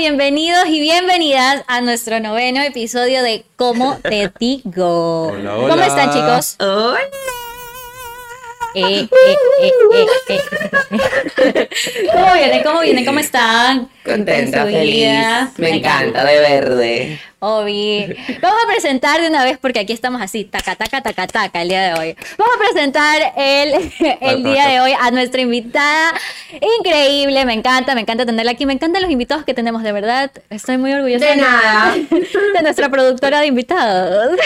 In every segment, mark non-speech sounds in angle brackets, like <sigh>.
Bienvenidos y bienvenidas a nuestro noveno episodio de ¿Cómo te <laughs> digo? Hola, hola. ¿Cómo están, chicos? Hola. Eh, eh, eh, eh, eh. <laughs> ¿Cómo vienen? ¿Cómo vienen? ¿Cómo están? Contenta, feliz. Me encanta, de verde. Obi. Vamos a presentar de una vez porque aquí estamos así, taca, taca, taca, taca, el día de hoy. Vamos a presentar el, <laughs> el día de hoy a nuestra invitada increíble. Me encanta, me encanta tenerla aquí. Me encantan los invitados que tenemos, de verdad. Estoy muy orgullosa De nada. <laughs> de nuestra productora de invitados.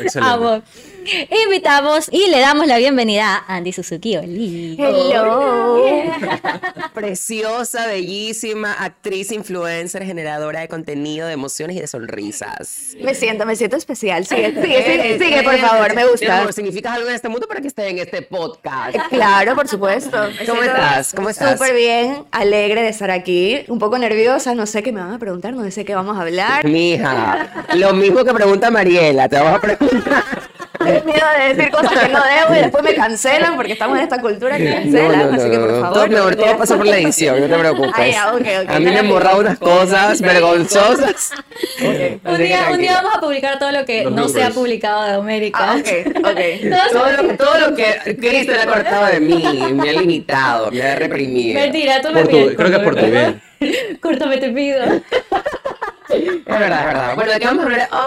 Excelente. <laughs> Amo. Invitamos y le damos la bienvenida a Andy Suzuki. Oli. Hello. Preciosa, bellísima, actriz, influencer, generadora de contenido, de emociones y de sonrisas. Me siento, me siento especial. Sigue, sigue, sigue, <laughs> sigue, por favor, me gusta. amor, ¿Significas algo en este mundo para que esté en este podcast? Claro, por supuesto. <laughs> ¿Cómo estás? ¿Cómo estás? Súper bien, alegre de estar aquí. Un poco nerviosa, no sé qué me van a preguntar, no sé qué vamos a hablar. Mija, lo mismo que pregunta Mariela, te vamos a preguntar. <laughs> <laughs> Tengo miedo de decir cosas que no debo y después me cancelan porque estamos en esta cultura que cancelan. así que por favor. Todo, no pasa por la edición, no te preocupes. Ah, a mí me han borrado unas cosas vergonzosas. Un día, un día vamos a publicar todo lo que Los no se ha publicado de América. Ah. <laughs> Todo lo, todo lo que Cristo le ha cortado de mí, me ha limitado, me ha reprimido. Mentira, tú me tu- creo que por tu bien. <laughs> Córtame, te pido. Es verdad, es verdad. Bueno, ¿de qué vamos a hablar? Oh,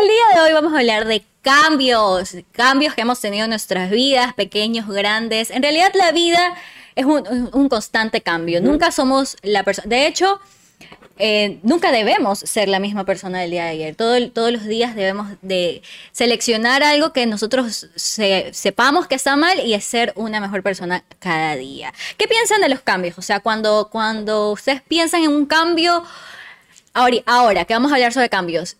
El día de hoy vamos a hablar de cambios, cambios que hemos tenido en nuestras vidas, pequeños, grandes. En realidad la vida es un, un constante cambio. Nunca somos la persona. De hecho, eh, nunca debemos ser la misma persona del día de ayer. Todo todos los días debemos de seleccionar algo que nosotros se- sepamos que está mal y es ser una mejor persona cada día. ¿Qué piensan de los cambios? O sea, cuando, cuando ustedes piensan en un cambio, ahora, ahora que vamos a hablar sobre cambios,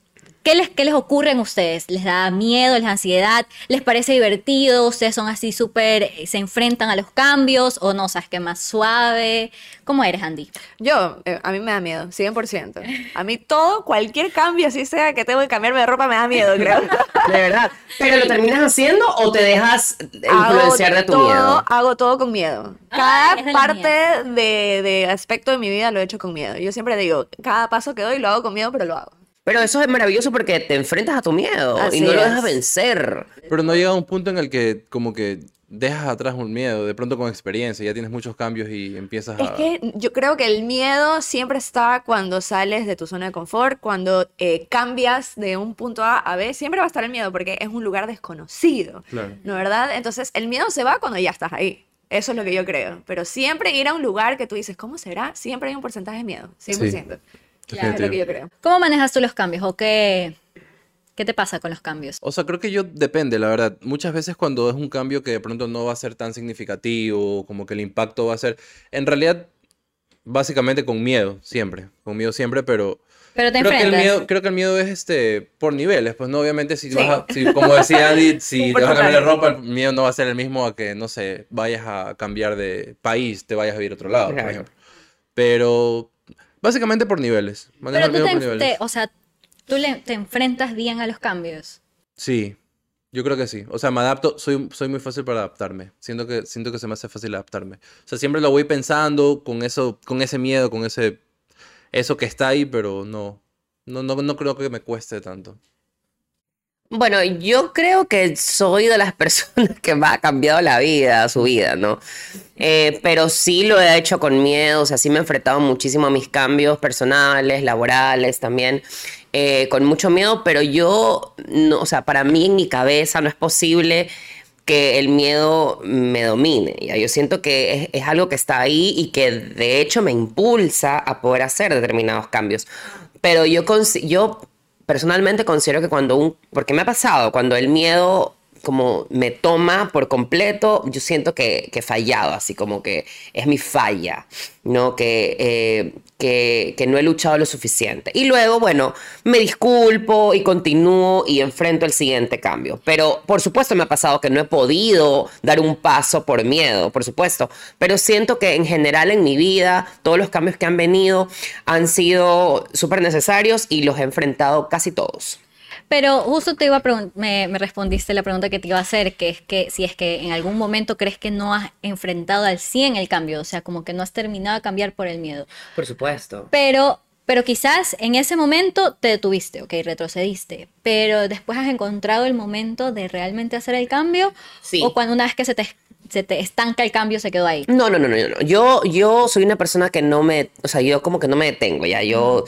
¿qué les, ¿qué les ocurre a ustedes? ¿Les da miedo, les da ansiedad? ¿Les parece divertido? ¿Ustedes son así súper, eh, se enfrentan a los cambios o no? ¿Sabes qué más suave? ¿Cómo eres, Andy? Yo, eh, a mí me da miedo, 100%. A mí todo, cualquier cambio, así sea que tengo que cambiarme de ropa, me da miedo, creo. <laughs> de verdad. ¿Pero lo terminas haciendo o te dejas influenciar de tu todo, miedo? Hago todo con miedo. Ah, Cada parte de, de aspecto de mi vida lo he hecho con miedo. Yo siempre digo, cada paso que doy lo hago con miedo, pero lo hago. Pero eso es maravilloso porque te enfrentas a tu miedo y no lo es. dejas vencer. Pero no llega un punto en el que como que dejas atrás un miedo, de pronto con experiencia, ya tienes muchos cambios y empiezas a... Es que yo creo que el miedo siempre está cuando sales de tu zona de confort, cuando eh, cambias de un punto A a B, siempre va a estar el miedo porque es un lugar desconocido, Claro. ¿no verdad? Entonces el miedo se va cuando ya estás ahí. Eso es lo que yo creo. Pero siempre ir a un lugar que tú dices, ¿cómo será? Siempre hay un porcentaje de miedo. 100%. Es lo que yo creo. ¿Cómo manejas tú los cambios o qué, qué te pasa con los cambios? O sea, creo que yo depende, la verdad. Muchas veces cuando es un cambio que de pronto no va a ser tan significativo, como que el impacto va a ser, en realidad, básicamente con miedo, siempre, con miedo siempre, pero Pero te creo que el enfrentas. miedo, creo que el miedo es este por niveles, pues no, obviamente si vas a- si, como decía <laughs> Andy, si te vas a cambiar de ropa, el miedo no va a ser el mismo a que, no sé, vayas a cambiar de país, te vayas a vivir a otro lado, por Claro. ejemplo. Pero básicamente por niveles, Pero tú te, por niveles. te- o sea, tú le- te enfrentas bien a los cambios. Sí, yo creo que sí. O sea, me adapto, soy, soy muy fácil para adaptarme. Siento que, siento que se me hace fácil adaptarme. O sea, siempre lo voy pensando con eso, con ese miedo, con ese, eso que está ahí, pero no, no, no, no creo que me cueste tanto. Bueno, yo creo que soy de las <laughs> personas que me ha cambiado la vida, su vida, ¿no? Eh, pero sí lo he hecho con miedo, o sea, sí me he enfrentado muchísimo a mis cambios personales, laborales también, eh, con mucho miedo, pero yo, no, o sea, para mí en mi cabeza no es posible que el miedo me domine. ¿ya? Yo siento que es, algo que está ahí y que de hecho me impulsa a poder hacer determinados cambios. Pero yo, yo personalmente considero que cuando un, porque me ha pasado, cuando el miedo como me toma por completo, yo siento que, que he fallado, así como que es mi falla, ¿no? Que, eh, que, que no he luchado lo suficiente. Y luego, bueno, me disculpo y continúo y enfrento el siguiente cambio. Pero por supuesto me ha pasado que no he podido dar un paso por miedo, por supuesto. Pero siento que en general en mi vida, todos los cambios que han venido han sido súper necesarios y los he enfrentado casi todos. Pero justo te iba a me, me respondiste la pregunta que te iba a hacer, que es que si es que en algún momento crees que no has enfrentado al 100 el cambio, o sea, como que no has terminado de cambiar por el miedo. Por supuesto. Pero, pero quizás en ese momento te detuviste, ok, retrocediste, pero después has encontrado el momento de realmente hacer el cambio, Sí. o cuando una vez que se te, se te estanca el cambio se quedó ahí. No, no, no, no, no. Yo, yo soy una persona que no me, o sea, yo como que no me detengo, ya. Yo,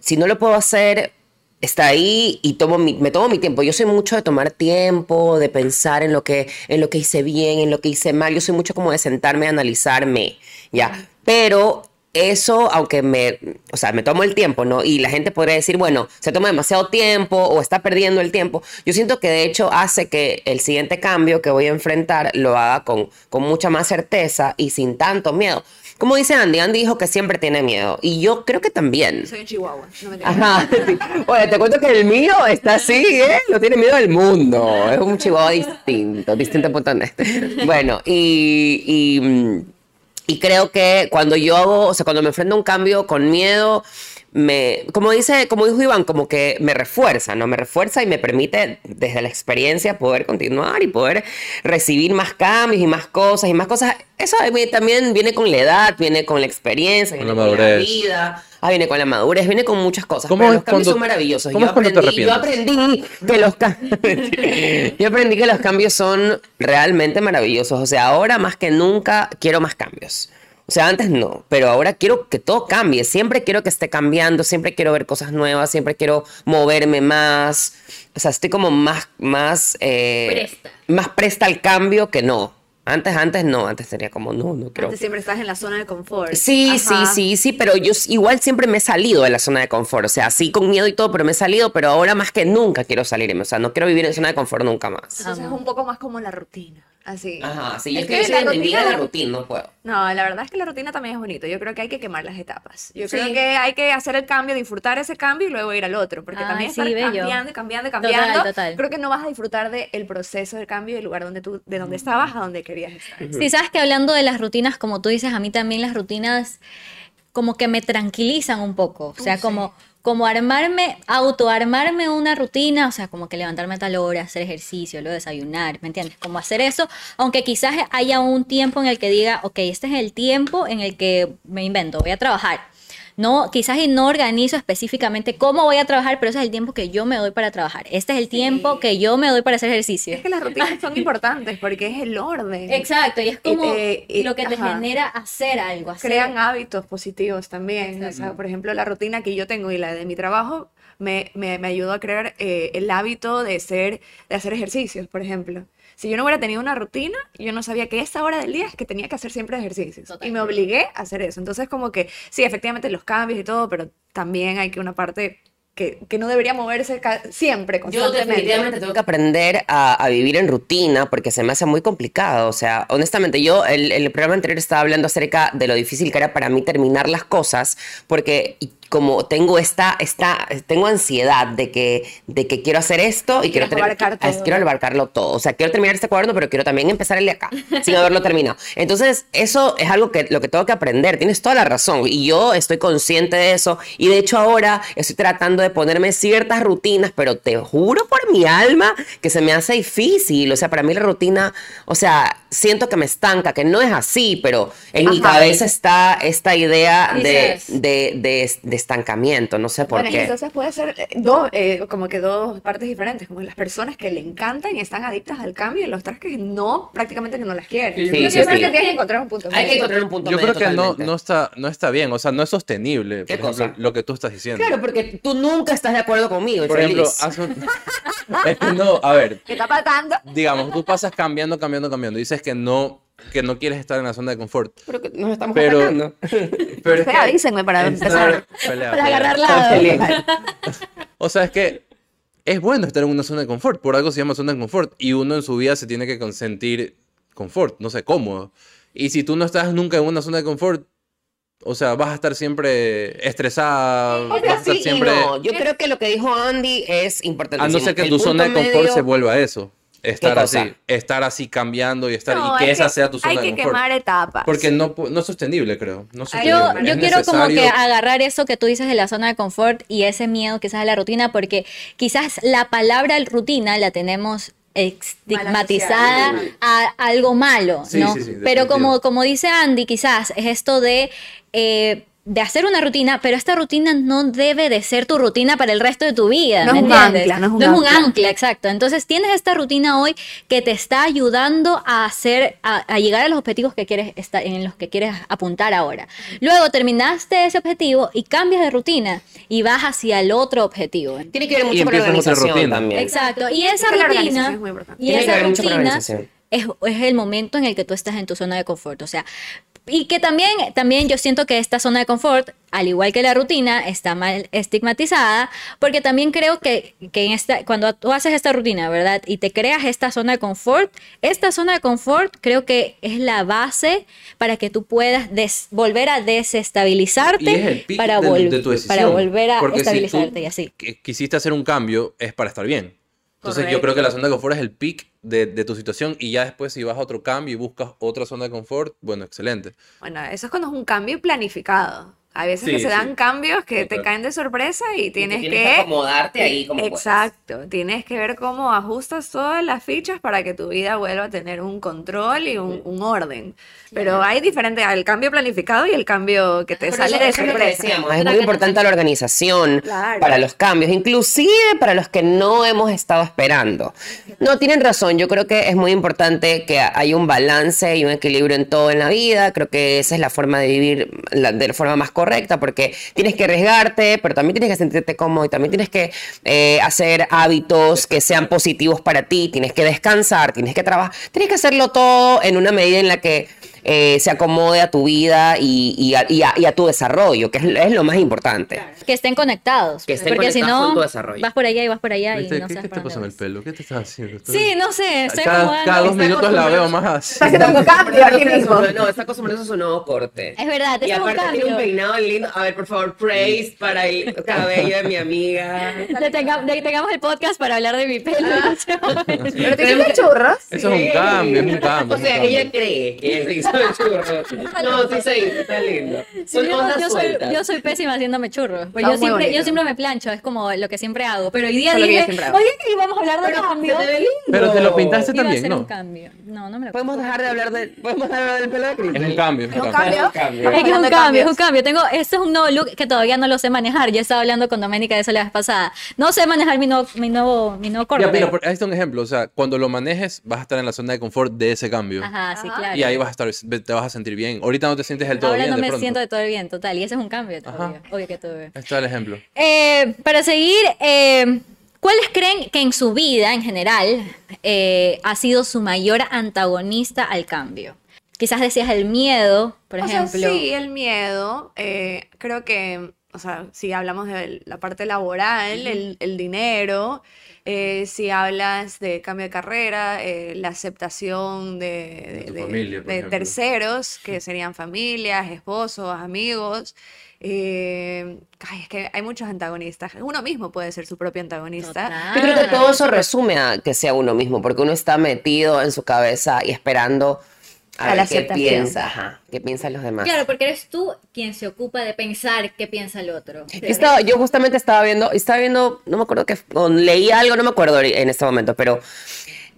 si no lo puedo hacer, está ahí y tomo mi, me tomo mi tiempo. Yo soy mucho de tomar tiempo, de pensar en lo que, en lo que hice bien, en lo que hice mal. Yo soy mucho como de sentarme a analizarme, ya. Pero eso, aunque me, o sea, me tomo el tiempo, ¿no? Y la gente podría decir, bueno, se toma demasiado tiempo o está perdiendo el tiempo. Yo siento que de hecho hace que el siguiente cambio que voy a enfrentar lo haga con, con mucha más certeza y sin tanto miedo. Como dice Andy, Andy dijo que siempre tiene miedo. Y yo creo que también. Soy un chihuahua. No me Ajá. <laughs> sí. Oye, te cuento que el mío está así, ¿eh? No tiene miedo del mundo. Es un chihuahua distinto, distinto.net. Bueno, y, y, mm, y creo que cuando yo hago, o sea, cuando me enfrento a un cambio con miedo, me, como dice, como dijo Iván, como que me refuerza, ¿no? Me refuerza y me permite desde la experiencia poder continuar y poder recibir más cambios y más cosas y más cosas. Eso también viene con la edad, viene con la experiencia, Con viene la con la madurez. vida. Ah, viene con la madurez, viene con muchas cosas. ¿Cómo pero es los cambios cuando- son maravillosos. cómo yo, te aprendí, yo aprendí que los <laughs> yo aprendí que los cambios son realmente maravillosos. O sea, ahora más que nunca quiero más cambios. O sea, antes no, pero ahora quiero que todo cambie. Siempre quiero que esté cambiando, siempre quiero ver cosas nuevas, siempre quiero moverme más. O sea, estoy como más, más, eh, Presta. más presta al cambio que no. Antes, antes no, antes sería como, no, no quiero. Antes siempre estás en la zona de confort. Sí, Ajá. sí, sí, sí, pero yo igual siempre me he salido de la zona de confort, o sea, sí con miedo y todo, pero me he salido, pero ahora más que nunca quiero salirme, o sea, no quiero vivir en zona de confort nunca más. Entonces es un poco más como la rutina. Así. Ajá, sí, Es es que que yo la de rutina- la rutina, no puedo. No, la verdad es que la rutina también es bonito. Yo creo que hay que quemar las etapas. Yo Sí. creo que hay que hacer el cambio, disfrutar ese cambio y luego ir al otro. Porque también sí, estar bello. cambiando y cambiando y cambiando. total. Creo que no vas a disfrutar del proceso del cambio y del lugar donde tú, de donde estabas a donde querías estar. Sí, sabes que hablando de las rutinas, como tú dices, a mí también las rutinas como que me tranquilizan un poco. O sea, como, como armarme, autoarmarme una rutina, o sea, como que levantarme a tal hora, hacer ejercicio, luego desayunar, ¿me entiendes? Como hacer eso, aunque quizás haya un tiempo en el que diga, ok, este es el tiempo en el que me invento, voy a trabajar. No, quizás y no organizo específicamente cómo voy a trabajar, pero ese es el tiempo que yo me doy para trabajar. Este es el tiempo que yo me doy para hacer ejercicio. Es que las rutinas son <laughs> importantes porque es el orden. Exacto, y es como eh, y- lo que te ajá. genera hacer algo. Hacer. crean hábitos positivos también. O sea, por ejemplo, la rutina que yo tengo y la de mi trabajo me, me, me ayudó a crear eh, el hábito de, ser, de hacer ejercicios, por ejemplo. Si yo no hubiera tenido una rutina, yo no sabía que esa hora del día es que tenía que hacer siempre ejercicios. Total. Y me obligué a hacer eso. Entonces, como que, sí, efectivamente los cambios y todo, pero también hay que una parte que, que no debería moverse siempre, Yo constantemente. definitivamente tengo que aprender a, a vivir en rutina porque se me hace muy complicado. O sea, honestamente, yo el, el programa anterior estaba hablando acerca de lo difícil que era para mí terminar las cosas porque como tengo esta, esta, tengo ansiedad de que, de que quiero hacer esto y quiero, abarcar ah, todo. quiero abarcarlo todo. O sea, quiero terminar este cuaderno, pero quiero también empezar el de acá <laughs> sin haberlo terminado. Entonces, eso es algo que lo que tengo que aprender. Tienes toda la razón y yo estoy consciente de eso y de hecho ahora estoy tratando de ponerme ciertas rutinas, pero te juro por mi alma que se me hace difícil. O sea, para mí la rutina, o sea, siento que me estanca, que no es así, pero en mi cabeza está esta idea de, Dices. de, de- de estancamiento. No sé por Bueno, y qué. entonces puede ser eh, dos, eh, como que dos partes diferentes, como las personas que le encantan y están adictas al cambio y los otras que no, prácticamente que no las quieren. Sí, Yo sí, creo sí, que tienes que encontrar un punto Hay que encontrar un punto Yo medio creo que no, no, está, no está bien, o sea, no es sostenible, por ¿Qué ejemplo, cosa? lo que tú estás diciendo. Claro, porque tú nunca estás de acuerdo conmigo. Por ejemplo, un- <laughs> es que no, a ver, ¿Qué está pasando? digamos, tú pasas cambiando, cambiando, cambiando, dices que no, que no quieres estar en la zona de confort, Pero que nos estamos Pero- atacando. <laughs> pero es que avísenme para empezar. pelea, Para pelea. agarrar. Feliz. O sea, es que es bueno estar en una zona de confort. Por algo se llama zona de confort. Y uno en su vida se tiene que sentir confort, no sé, cómodo. Y si tú no estás nunca en una zona de confort, o sea, vas a estar siempre estresada, vas a estar Sí siempre... no. Yo creo que lo que dijo Andy es importante. A no ser que tu zona de confort se vuelva eso. Estar así, estar así cambiando y estar No, y que es esa sea tu zona Hay de que confort. quemar etapas. Porque no, no es sostenible, creo. No es Yo, sostenible. yo Es quiero como que agarrar eso que tú dices de la zona de confort y ese miedo quizás a la rutina, porque quizás la palabra rutina la tenemos estigmatizada a algo malo, Sí, ¿no? sí, sí, pero como, como dice Andy, quizás es esto de... eh, de hacer una rutina, pero esta rutina no debe de ser tu rutina para el resto de tu vida. No ¿me es un entiendes? ancla, no es un ancla. ancla, exacto. Entonces tienes esta rutina hoy que te está ayudando a hacer, a, a llegar a los objetivos que quieres estar, en los que quieres apuntar ahora. Luego terminaste ese objetivo y cambias de rutina y vas hacia el otro objetivo. Tiene que ver Y mucho con la organización rutina. también. Exacto. Y esa rutina, organización es muy importante. y Tiene que ver mucho con la rutina es, es el momento en el que tú estás en tu zona de confort. O sea, y que también, también yo siento que esta zona de confort, al igual que la rutina, está mal estigmatizada, porque también creo que, que en esta, cuando tú haces esta rutina, ¿verdad? Y te creas esta zona de confort, esta zona de confort creo que es la base para que tú puedas des- volver a desestabilizarte para, vol- de tu decisión. para volver a Porque si tú estabilizarte y así. qu- quisiste hacer un cambio, es para estar bien. Entonces yo creo que la zona de confort es el pic de, de tu situación y ya después si vas a otro cambio y buscas otra zona de confort, bueno, excelente. Bueno, eso es cuando es un cambio planificado. Hay veces Sí, que se dan sí. cambios que te caen de sorpresa y tienes, tienes que... que acomodarte ahí como. Exacto, tienes que ver cómo ajustas todas las fichas para que tu vida vuelva a tener un control y un, un orden. Pero hay diferente, el cambio planificado y el cambio que te Por sale eso- de sorpresa. decíamos, es muy importante la organización Claro. para los cambios, inclusive para los que no hemos estado esperando. No, tienen razón, yo creo que es muy importante que hay un balance y un equilibrio en todo en la vida, creo que esa es la forma de vivir la- de la forma más correcta, porque tienes que arriesgarte, pero también tienes que sentirte cómodo y también tienes que eh, hacer hábitos que sean positivos para ti, tienes que descansar, tienes que trabajar, tienes que hacerlo todo en una medida en la que eh, se acomode a tu vida y, y a, y a- y a tu desarrollo, que es, es lo más importante. Que estén conectados. Que estén porque si conectados no, con tu desarrollo. vas por allá y vas por allá y no ¿Qué, sabes qué te pasó en el pelo? ¿Qué te estás haciendo? Estás- Sí, no sé, estoy cada, cada dos minutos la veo más así. Está haciendo un cambio aquí mismo. No, está acostumbrado a su nuevo corte. Es verdad, Y es un aparte tiene un peinado lindo. A ver, por favor, praise para el cabello de mi amiga. Detenga- Detengamos el podcast para hablar de mi pelo. Ah. Pero te churros. Eso es un cambio, es un cambio. O sea, ella cree que se hizo el churro. No, sí se hizo, está lindo. Son yo, soy, yo soy pésima haciéndome churros. Pues yo, siempre, yo siempre me plancho, es como lo que siempre hago. Pero hoy día dije, que íbamos a hablar de Pero. Pero te lo pintaste Iba a también, hacer un ¿no? cambio. No, no me lo Podemos dejar de hablar de, podemos dejar de hablar del pelo de Cris. Es un cambio. Es un cambio. Es que es un cambio, es un cambio. Tengo, este es un nuevo look que todavía no lo sé manejar. Yo estaba hablando con Doménica de eso la vez pasada. No sé manejar mi nuevo, mi nuevo, mi nuevo corte. Ya, por- ahí está un ejemplo. O sea, cuando lo manejes, vas a estar en la zona de confort de ese cambio. Ajá, sí, claro. Y ahí vas a estar, te vas a sentir bien. Ahorita no te sientes del todo Ahora bien no de me pronto. siento de todo bien, total. Y ese es un cambio, Ajá. obvio, obvio que tuve. Ahí está el ejemplo. Eh, para seguir, eh, ¿cuáles creen que en su vida en general eh, ha sido su mayor antagonista al cambio? Quizás decías el miedo, por O sea, ejemplo. sí, el miedo. eh, creo que, o sea, si hablamos de la parte laboral, el, el dinero, eh, si hablas de cambio de carrera, eh, la aceptación de, De tu de- familia, por de ejemplo. terceros, que serían familias, esposos, amigos. eh, ay, es que hay muchos antagonistas. Uno mismo puede ser su propio antagonista. Total. Yo creo que todo eso resume a que sea uno mismo, porque uno está metido en su cabeza y esperando a, A ver la qué piensa, ajá, qué piensan los demás. Claro, porque eres tú quien se ocupa de pensar qué piensa el otro. Yo, estaba, yo justamente estaba viendo, estaba viendo, no me acuerdo que, leí algo, no me acuerdo en este momento, pero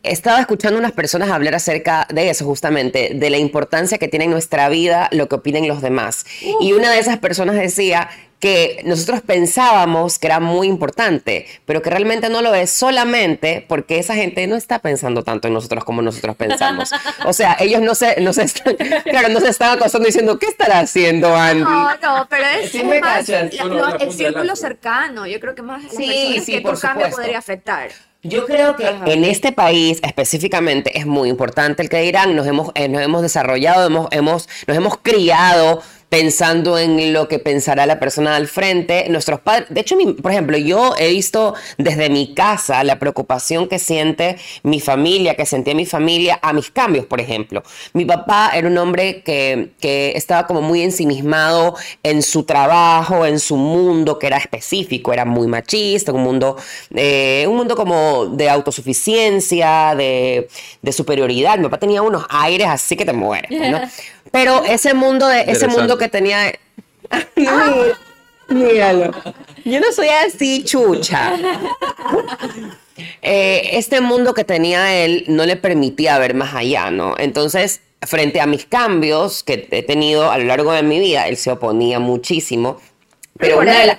estaba escuchando unas personas hablar acerca de eso justamente, de la importancia que tiene en nuestra vida lo que opinen los demás. Y una de esas personas decía que nosotros pensábamos que era muy importante, pero que realmente no lo es solamente porque esa gente no está pensando tanto en nosotros como nosotros pensamos. O sea, ellos no se, no se están, claro, no se están acostando diciendo, ¿qué estará haciendo Andy? No, no, pero es Sí me más la- punta el círculo cercano. Yo creo que más las Sí, personas sí, que por tu cambio podría afectar. Yo creo que en este país específicamente es muy importante el que dirán, nos hemos, eh, nos hemos desarrollado, hemos, hemos, nos hemos criado pensando en lo que pensará la persona al frente. Nuestros padres, de hecho, por ejemplo, yo he visto desde mi casa la preocupación que siente mi familia, que sentía mi familia a mis cambios, por ejemplo. Mi papá era un hombre que, que estaba como muy ensimismado en su trabajo, en su mundo, que era específico, era muy machista, un mundo, eh, un mundo como de autosuficiencia, de, de superioridad. Mi papá tenía unos aires así que te mueres, ¿no? <laughs> Pero ese mundo, de, ese mundo que tenía... Mira, <laughs> Míralo. Yo no soy así, chucha. <laughs> Eh, este mundo que tenía él no le permitía ver más allá, ¿no? Entonces, frente a mis cambios que he tenido a lo largo de mi vida, él se oponía muchísimo. Pero por una de las...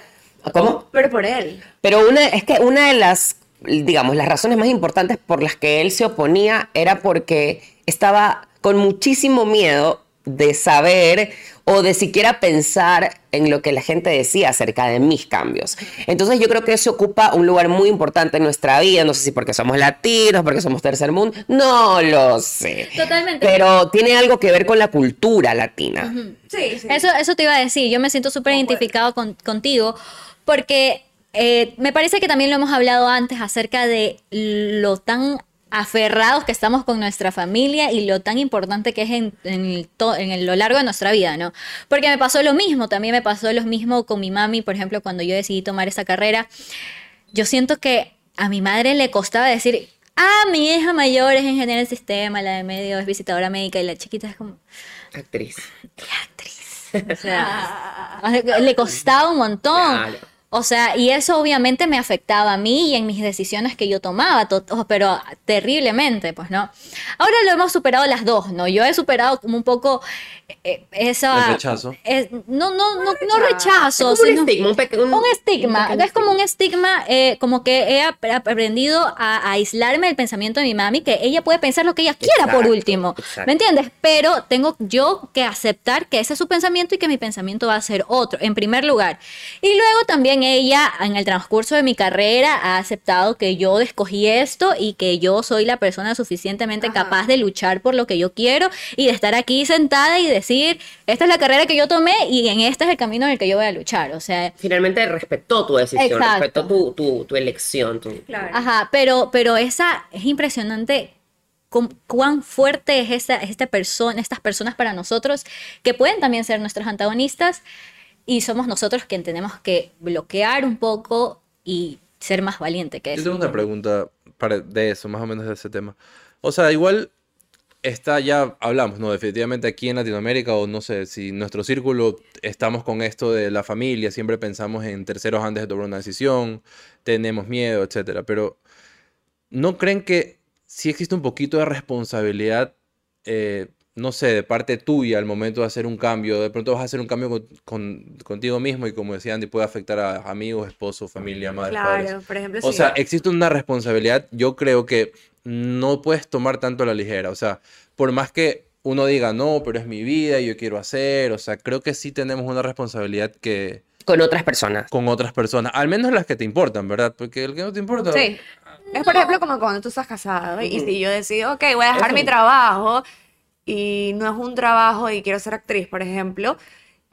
¿Cómo? Pero por él. Pero una, es que una de las, digamos, las razones más importantes por las que él se oponía era porque estaba con muchísimo miedo de saber o de siquiera pensar en lo que la gente decía acerca de mis cambios. Entonces yo creo que eso ocupa un lugar muy importante en nuestra vida, no sé si porque somos latinos, porque somos tercer mundo, no lo sé. Totalmente. Pero tiene algo que ver con la cultura latina. Sí, sí. Eso, eso te iba a decir, yo me siento súper identificado con- contigo porque eh, me parece que también lo hemos hablado antes acerca de lo tan aferrados que estamos con nuestra familia y lo tan importante que es en, en el to- en el- lo largo de nuestra vida, ¿no? Porque me pasó lo mismo, también me pasó lo mismo con mi mami, por ejemplo, cuando yo decidí tomar esa carrera, yo siento que a mi madre le costaba decir, ah, mi hija mayor es ingeniera del sistema, la de medio es visitadora médica y la chiquita es como... Actriz. O sea, <laughs> le costaba un montón. Claro. O sea, y eso obviamente me afectaba a mí y en mis decisiones que yo tomaba, to- pero terriblemente, pues, ¿no? Ahora lo hemos superado las dos, ¿no? Yo he superado como un poco eh, esa... El rechazo. es- no, no, no, no rechazo, Es como un estigma, un peque- un- un estigma, pequeño es como un estigma, eh, como que he ap- aprendido a, a aislarme del pensamiento de mi mami, que ella puede pensar lo que ella quiera por Exacto, último, exacto. ¿me entiendes? Pero tengo yo que aceptar que ese es su pensamiento y que mi pensamiento va a ser otro, en primer lugar. Y luego también ella, en el transcurso de mi carrera, ha aceptado que yo escogí esto y que yo soy la persona suficientemente Ajá. capaz de luchar por lo que yo quiero y de estar aquí sentada y decir, esta es la carrera que yo tomé y en este es el camino en el que yo voy a luchar. O sea, Finalmente respetó tu decisión, Exacto. respetó tu, tu, tu elección. tu- Claro. Ajá, pero, pero esa es impresionante cu- cuán fuerte es esta, esta persona, estas personas para nosotros, que pueden también ser nuestros antagonistas, y somos nosotros quien tenemos que bloquear un poco y ser más valiente que Yo eso. tengo una pregunta para, de eso, más o menos de ese tema. O sea, igual está ya, hablamos, ¿no? Definitivamente aquí en Latinoamérica, o no sé, si nuestro círculo estamos con esto de la familia, siempre pensamos en terceros antes de tomar una decisión, tenemos miedo, etcétera. Pero, ¿no creen que sí existe un poquito de responsabilidad, eh, no sé, de parte tuya al momento de hacer un cambio? De pronto vas a hacer un cambio con- con- contigo mismo y como decía Andy, puede afectar a amigos, esposos, familia, padres. Claro, por ejemplo, O sí. sea, existe una responsabilidad, yo creo que no puedes tomar tanto a la ligera. O sea, por más que uno diga, no, pero es mi vida y yo quiero hacer, o sea, creo que sí tenemos una responsabilidad que Con otras personas. con otras personas, al menos las que te importan, ¿verdad? Porque el que no te importa... Sí. Es por ejemplo como cuando tú estás casado y si yo decido, ok, voy a dejar Eso. mi trabajo y no es un trabajo y quiero ser actriz, por ejemplo,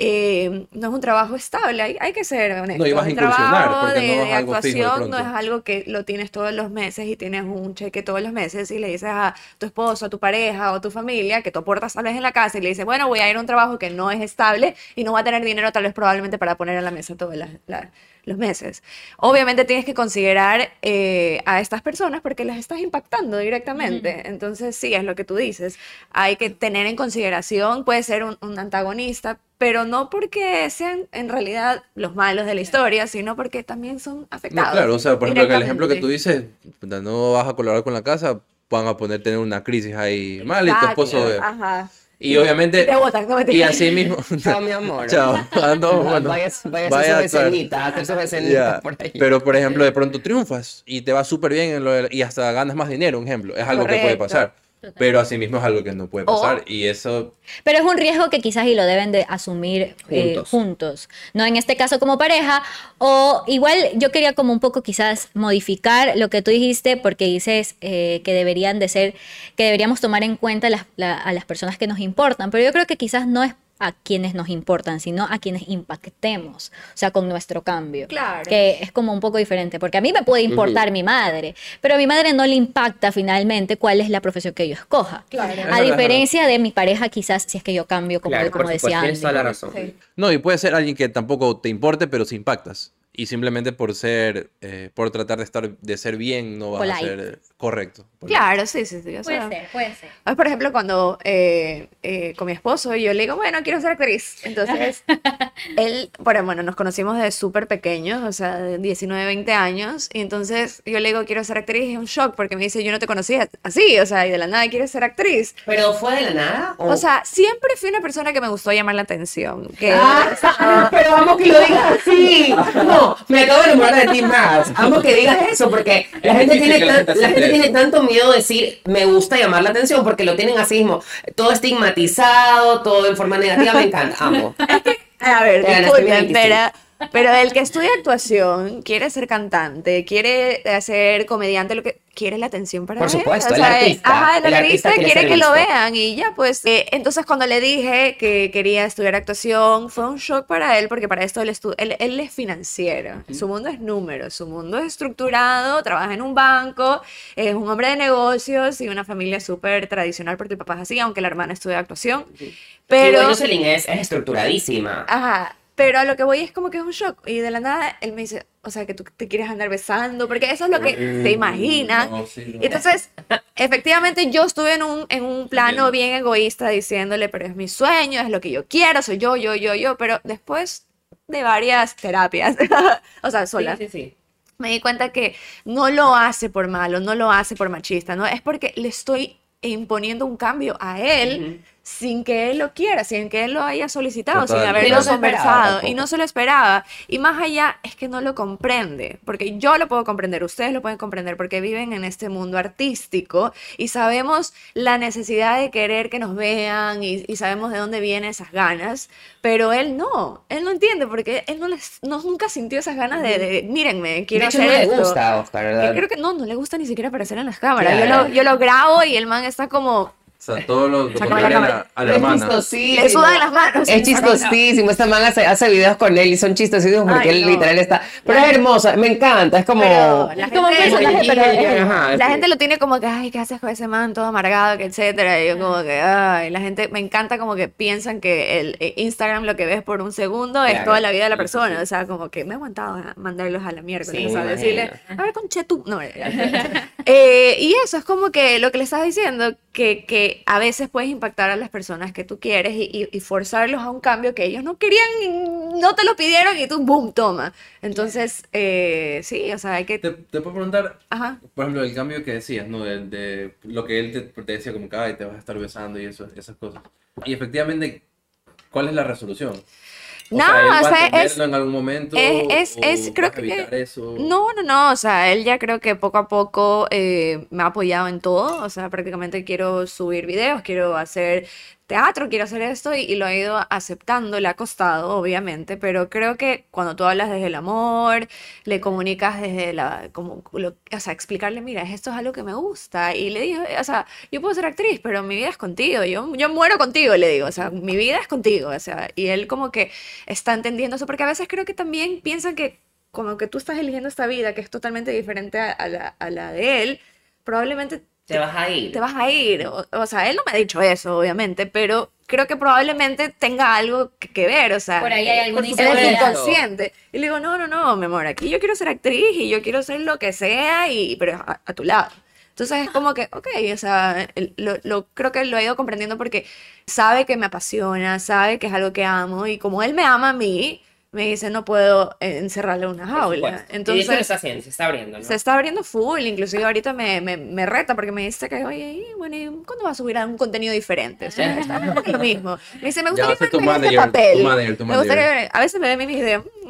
eh, no es un trabajo estable, hay, hay que ser honesto. No, vas a trabajo de, no de actuación no es algo que lo tienes todos los meses y tienes un cheque todos los meses y le dices a tu esposo, a tu pareja o a tu familia que tú aportas tal vez en la casa y le dices, bueno, voy a ir a un trabajo que no es estable y no voy a tener dinero tal vez probablemente para poner en la mesa todos las- la- los meses. Obviamente tienes que considerar eh, a estas personas porque las estás impactando directamente. Entonces, sí, es lo que tú dices. Hay que tener en consideración, puede ser un, un antagonista, pero no porque sean en realidad los malos de la historia, sino porque también son No, afectados. claro, o sea, por ejemplo, que el ejemplo que tú dices, no vas a colaborar con la casa, van a poner tener una crisis ahí mal y tu esposo... Ajá. Y obviamente... Te botan, no me Y así mismo... <laughs> Chao, mi amor. Chao. Ando, bueno, vaya, vaya a vaya a hacer sus a hacer sus Ya, por ahí. Pero, por ejemplo, de pronto triunfas y te va súper bien en lo de- y hasta ganas más dinero, un ejemplo. Es algo que puede Correcto. Pasar. Pero asimismo es algo que no puede O- pasar. Y eso, Pero es un riesgo que quizás y lo deben de asumir eh, Juntos. juntos, ¿no? En este caso como pareja, o igual yo quería como un poco quizás modificar lo que tú dijiste, porque dices eh, que deberían de ser, que deberíamos tomar en cuenta las- la- a las personas que nos importan, pero yo creo que quizás no es a quienes nos importan, sino a quienes impactemos, o sea, con nuestro cambio. Claro. Que es como un poco diferente, porque a mí me puede importar mi madre, pero a mi madre no le impacta finalmente cuál es la profesión que yo escoja. Claro. A diferencia de mi pareja, quizás si es que yo cambio, como, Claro, como por decía toda la razón. Sí. No, y puede ser alguien que tampoco te importe, pero sí impactas. Y simplemente por ser, eh, por tratar de estar, de ser bien, no vas a Polite. ser eh, correcto. Claro, sí, sí, sí. o sea, Puede ser, puede ser. a por ejemplo, cuando eh, eh, con mi esposo yo le digo, bueno, quiero ser actriz. Entonces, <laughs> él, bueno, bueno, nos conocimos desde súper pequeños, o sea, de 19, 20 años. Y entonces yo le digo, quiero ser actriz. Y es un shock porque me dice, yo no te conocía así, o sea, y de la nada quieres ser actriz. ¿Pero fue de la nada? O sea, siempre fui una persona que me gustó llamar la atención. Que, Ah, pero vamos que lo <laughs> digas así. No, me acabo de enamorar de ti más. Amo que digas eso porque la gente, tiene, la gente tiene tanto miedo de decir me gusta llamar la atención porque lo tienen así mismo. Todo estigmatizado, todo en forma negativa. Me encanta. Amo. <laughs> A ver, disculpen, pero, pero el que estudia actuación quiere ser cantante, quiere ser comediante, lo que quiere la atención para Por él. supuesto, o el sea, artista. Ajá, el, El artista, artista quiere quiere que lo visto. vean y ya, pues. eh, entonces, cuando le dije que quería estudiar actuación, fue un shock para él porque para esto él, él, él es financiero. Su mundo es números, su mundo es estructurado, trabaja en un banco, es un hombre de negocios y una familia súper tradicional porque el papá es así, aunque la hermana estudia actuación. Pero Pero. Jocelyn es, es estructuradísima. Ajá, pero a lo que voy es como que es un shock. Y de la nada él me dice, o sea, que tú te quieres andar besando, porque eso es lo que se imagina. No, sí, no. Entonces, efectivamente yo estuve en un, en un plano bien egoísta diciéndole, pero es mi sueño, es lo que yo quiero, soy yo, yo, yo, yo, pero después de varias terapias, <laughs> o sea, sola, Sí, sí, sí. me di cuenta que no lo hace por malo, no lo hace por machista, no es porque le estoy imponiendo un cambio a él sin que él lo quiera, sin que él lo haya solicitado, sin haberlo no conversado y no se lo esperaba. Y más allá es que no lo comprende, porque yo lo puedo comprender, ustedes lo pueden comprender porque viven en este mundo artístico y sabemos la necesidad de querer que nos vean y, y sabemos de dónde vienen esas ganas, pero él no, él no entiende porque él no, les, no nunca sintió esas ganas de, de, mírenme, quiero de hecho, hacer no le gusta, Oscar, Que ¿verdad? creo que no, no le gusta ni siquiera aparecer en las cámaras. Yo, Claro. lo, yo lo grabo y el man está como, O sea, todo lo, lo contrario a la, a la Es hermana. chistosísimo. le sudan las manos. Es chistosísimo, esta man hace, hace videos con él y son chistosísimos porque Ay, él no. literal está... Pero es hermosa, me encanta, es como... Pero la Es como un gente- personaje, pero es- Ajá, La sí. gente lo tiene como que, ay, ¿qué haces con ese man todo amargado, que etcétera? Y yo como que, ay, la gente, me encanta como que piensan que el eh, Instagram lo que ves por un segundo es Claro. toda la vida de la Sí, persona. sí. O sea, como que me he aguantado a mandarlos a la mierda. Sí, o sea, decirle, a ver, con tú. No, <laughs> eh, y eso es como que lo que le estás diciendo, que, que a veces puedes impactar a las personas que tú quieres y, y- y forzarlos a un cambio que ellos no querían, y no te lo pidieron y tú, boom, toma. Entonces, eh, sí, o sea, hay que... Te, te puedo preguntar, Ajá. por ejemplo, el cambio que decías, ¿no? De, de lo que él te, te decía como que, ay, te vas a estar besando y eso, esas cosas. Y efectivamente, ¿cuál es la resolución? O No, sea, ¿él o sea, es- en algún momento? es- es- es- creo que- eso? No, no, no, o sea, él ya creo que poco a poco eh, me ha apoyado en todo, o sea, prácticamente quiero subir videos, quiero hacer teatro, quiero hacer esto y, lo he ido aceptando, le ha costado, obviamente, pero creo que cuando tú hablas desde el amor, le comunicas desde la, como, lo- o sea, explicarle, mira, esto es algo que me gusta, y le digo, o sea, yo puedo ser actriz, pero mi vida es contigo, yo, yo muero contigo, le digo, o sea, mi vida es contigo, o sea, y él como que está entendiendo eso, porque a veces creo que también piensan que como que tú estás eligiendo esta vida que es totalmente diferente a la, a la de él, probablemente Te vas a ir. te vas a ir. O, o sea, él no me ha dicho eso, obviamente, pero creo que probablemente tenga algo que, que ver, o sea, Por ahí hay el inseguridad. inconsciente. Y le digo, no, no, no, mi amor, aquí yo quiero ser actriz y yo quiero ser lo que sea, y, pero a, a tu lado. Entonces es como que, ok, o sea, lo, lo- creo que lo he ido comprendiendo porque sabe que me apasiona, sabe que es algo que amo, y como él me ama a mí, me dice, no puedo eh, encerrarlo en una jaula. supuesto. y eso lo Entonces, está haciendo, se está abriendo, ¿no? se está abriendo full, inclusive ahorita me, me, me reta porque me dice que, oye, y bueno, ¿y ¿cuándo vas a subir un contenido diferente? O sea, está lo mismo. Me dice, me gustaría a tu en este manager, tu papel. manager, Me gustaría ver- a veces me ve a mí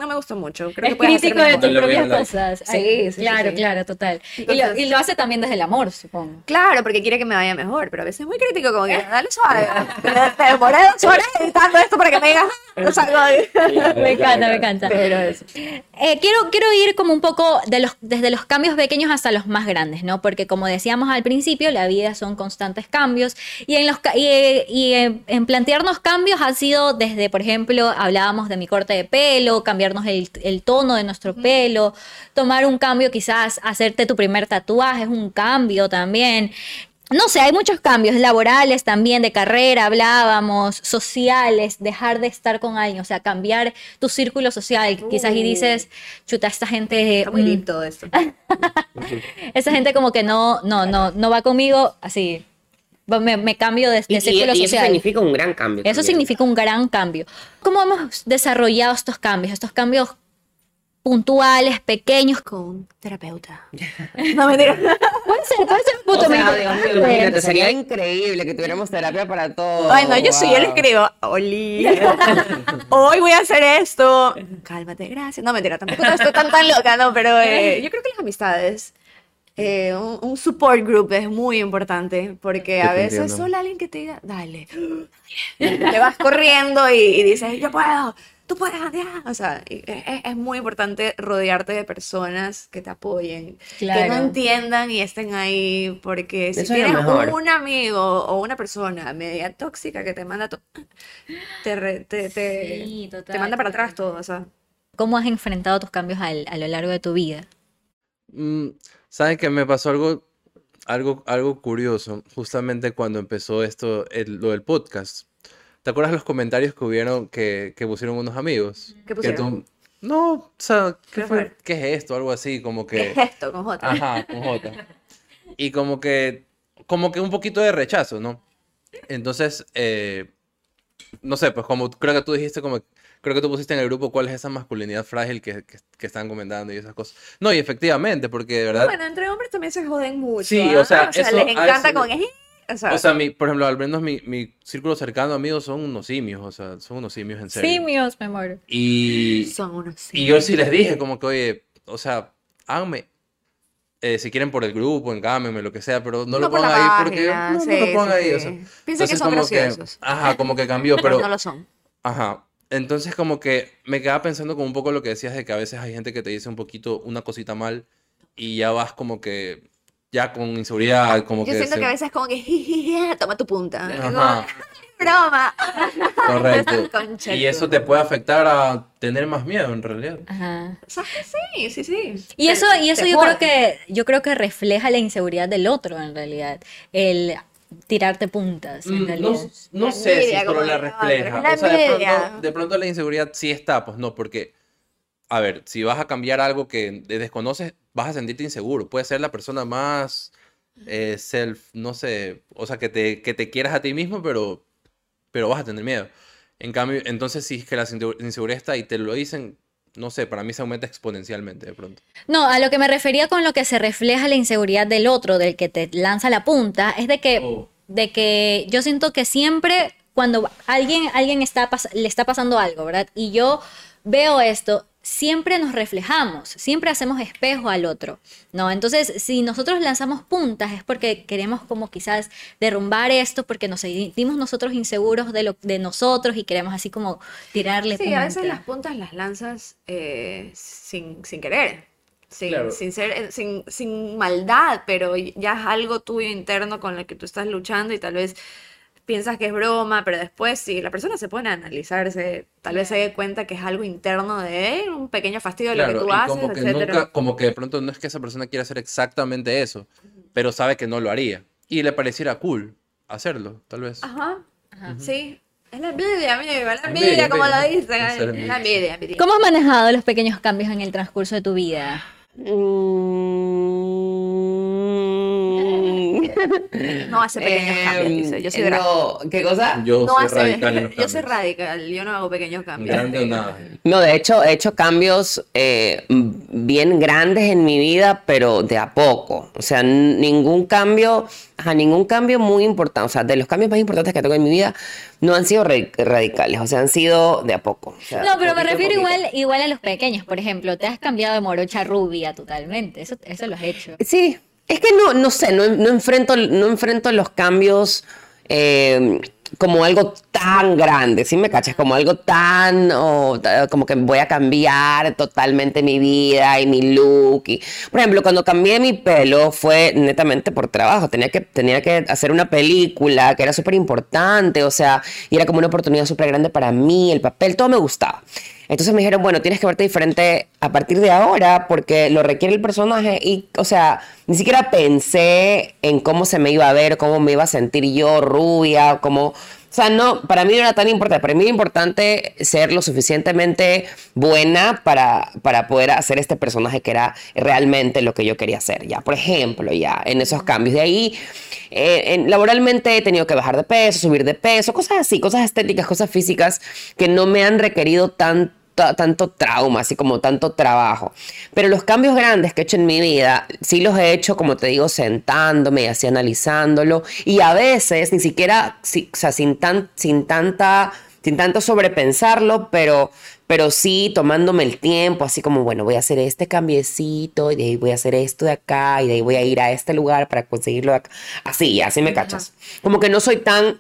y me dice, "Mm, no me gustó mucho. Creo que Es hacer crítico de tus propias like. cosas. Sí, Ay, sí, claro, sí. claro, total. Y lo, Entonces- y lo hace también desde el amor, supongo. Claro, porque quiere que me vaya mejor, pero a veces es muy crítico, como que dale suave. Te demoré dos horas editando esto para que me digas, "Ah, o sea, como- Me encanta, me encanta. Pero eso. Eh, quiero, quiero ir como un poco de los, desde los cambios pequeños hasta los más grandes, ¿no? Porque como decíamos al principio, la vida son constantes cambios y en, los, ca- y, eh, y, eh, en plantearnos cambios ha sido desde, por ejemplo, hablábamos de mi corte de pelo, cambiarnos el, el tono de nuestro pelo, tomar un cambio, quizás hacerte tu primer tatuaje es un cambio también. No sé, hay muchos cambios laborales también, de carrera, hablábamos, sociales, dejar de estar con alguien, o sea, cambiar tu círculo social, quizás y Uh. dices, chuta, esta gente, Está muy mm, lindo esto. <laughs> esa gente como que no, no, no, no va conmigo, así, me, me cambio de, de Y, y- círculo y eso social. significa un gran cambio. Eso también. significa un gran cambio. ¿Cómo hemos desarrollado estos cambios? Estos cambios puntuales, pequeños. Con un terapeuta. <laughs> No, mentira. Puede ser, puede ser un O sea. Dios imagínate, sería increíble que tuviéramos terapia para todo. Ay, no, yo sí, yo le Wow. escribo, Oli, <laughs> hoy voy a hacer esto. Cálmate, gracias. No, mentira, tampoco estoy tan tan loca, no, pero eh, yo creo que las amistades, eh, un, un support group es muy importante, porque a veces entiendo. solo alguien que te diga, dale, dale. te vas corriendo y, y dices, yo puedo, tú puedes, ya. O sea, y es, es muy importante rodearte de personas que te apoyen, que no entiendan y estén ahí, porque si Eso tienes un amigo o una persona media tóxica que te manda, to- te, re- te, te, Sí, te total, manda para atrás todo, o sea. ¿Cómo has enfrentado tus cambios al- a lo largo de tu vida? Mm, ¿Saben que me pasó algo, algo, algo curioso justamente cuando empezó esto, el- lo del podcast? ¿Te acuerdas los comentarios que hubieron que, que pusieron unos amigos? ¿Qué Que tú- pusieron? no, o sea, ¿qué ¿Qué fue? ¿Qué es esto? Algo así, como ¿Qué que... es esto con J? Ajá, con J. Y como que, como que un poquito de rechazo, ¿no? Entonces, eh, no sé, pues como creo que tú dijiste, como creo que tú pusiste en el grupo cuál es esa masculinidad frágil que, que, que están comentando y esas cosas. No, y efectivamente, porque de verdad, Bueno, entre hombres también se joden mucho. Sí, ¿ah? o sea, eso- les encanta eso- con que, o sea, o sea, mi, por ejemplo, al menos mi, mi círculo cercano amigos son unos simios, o sea, son unos simios en serio. Simios, me muero. Y, son unos y yo sí les dije como que, oye, o sea, háganme, eh, si quieren por el grupo, encámenme, lo que sea, pero no, No lo por pongan ahí porque, página, no, no sí, lo pongan sí, ahí, o sí. sea. Piensa que son como graciosos. ajá, como que cambió, <laughs> pero, no lo son. ajá. Entonces como que me quedaba pensando como un poco lo que decías de que a veces hay gente que te dice un poquito una cosita mal y ya vas como que, ya con inseguridad, como Yo que siento se- que a veces es como que, <laughs> "Jijiji, toma tu punta. Ajá. Broma. Correcto. <laughs> Concha Y eso te puede afectar a tener más miedo en realidad. Ajá. Sí, sí, sí. Y eso, y eso Te yo creo que, yo creo que refleja la inseguridad del otro en realidad. El tirarte puntas, en Mm, realidad. No, no sé si como la refleja. pero O sea, de pronto, de pronto la inseguridad sí está, pues no, porque, a ver, si vas a cambiar algo que de- desconoces, vas a sentirte inseguro. Puedes ser la persona más eh, self, no sé, o sea, que te, que te quieras a ti mismo, pero, pero vas a tener miedo. En cambio, entonces si es que la insegu- inseguridad está y te lo dicen, no sé, para mí se aumenta exponencialmente de pronto. No, a lo que me refería con lo que se refleja la inseguridad del otro, del que te lanza la punta, es de que, Oh. de que yo siento que siempre cuando alguien, alguien está le está pasando algo, ¿verdad? Y yo veo esto, siempre nos reflejamos, siempre hacemos espejo al otro, ¿no? Entonces, si nosotros lanzamos puntas es porque queremos como quizás derrumbar esto, porque nos sentimos nosotros inseguros de, lo, de nosotros y queremos así como tirarle Sí, a veces las puntas las lanzas eh, sin, sin querer, sin, Claro. sin ser, eh, sin, sin maldad, pero ya es algo tuyo interno con el que tú estás luchando y tal vez piensas que es broma, pero después si la persona se pone a analizarse, tal vez se dé cuenta que es algo interno de él, un pequeño fastidio de lo que tú y haces, como que etcétera. nunca, como que de pronto no es que esa persona quiera hacer exactamente eso, pero sabe que no lo haría. Y le pareciera cool hacerlo, tal vez. Ajá, sí. Es la envidia, amigo, la Envidia, envidia, como lo dicen. Es la envidia, envidia. ¿Cómo has manejado los pequeños cambios en el transcurso de tu vida? Mm. No hace pequeños cambios, Em, dice. Yo soy drástica. no, ¿Qué cosa? Yo No soy hace- radical en los <laughs> yo soy cambios. radical, yo no hago pequeños cambios. Grande o nada. No, de hecho, he hecho cambios eh, bien grandes en mi vida, pero de a poco. O sea, ningún cambio, ajá, ningún cambio muy importante. O sea, de los cambios más importantes que tengo en mi vida, no han sido ra- radicales, o sea, han sido de a poco. O sea, No, pero me poquito a refiero igual, igual a los pequeños. Por ejemplo, te has cambiado de morocha a rubia totalmente. Eso, eso lo has hecho. Sí, es que no, no sé, no, enfrento, no enfrento los cambios eh, como algo tan grande, ¿sí me cachas? Como algo tan, como que voy a cambiar totalmente mi vida y mi look. Por ejemplo, cuando cambié mi pelo fue netamente por trabajo, tenía que, tenía que hacer una película que era súper importante, o sea, y era como una oportunidad súper grande para mí, el papel, todo me gustaba. Entonces me dijeron, bueno, tienes que verte diferente a partir de ahora porque lo requiere el personaje y, o sea, ni siquiera pensé en cómo se me iba a ver, cómo me iba a sentir yo, rubia, cómo... O sea, no, para mí no era tan importante. Para mí era importante ser lo suficientemente buena para, para poder hacer este personaje que era realmente lo que yo quería hacer. Ya, por ejemplo, ya, en esos cambios. De ahí, eh, en- laboralmente he tenido que bajar de peso, subir de peso, cosas así, cosas estéticas, cosas físicas que no me han requerido tanto tanto trauma, así como tanto trabajo. Pero los cambios grandes que he hecho en mi vida, sí los he hecho, como te digo, sentándome y así analizándolo. Y a veces, ni siquiera, sí, o sea, sin, tan, sin tanta, sin tanto sobrepensarlo, pero, pero sí tomándome el tiempo, así como, bueno, voy a hacer este cambiecito, y de ahí voy a hacer esto de acá, y de ahí voy a ir a este lugar para conseguirlo de acá. Así, así me cachas. Como que no soy tan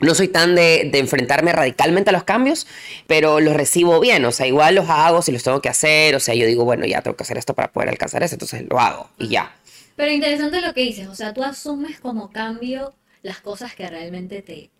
no soy tan de, de enfrentarme radicalmente a los cambios, pero los recibo bien. O sea, igual los hago si los tengo que hacer. O sea, yo digo, bueno, ya tengo que hacer esto para poder alcanzar eso, entonces lo hago y ya. Pero interesante lo que dices. O sea, tú asumes como cambio las cosas que realmente te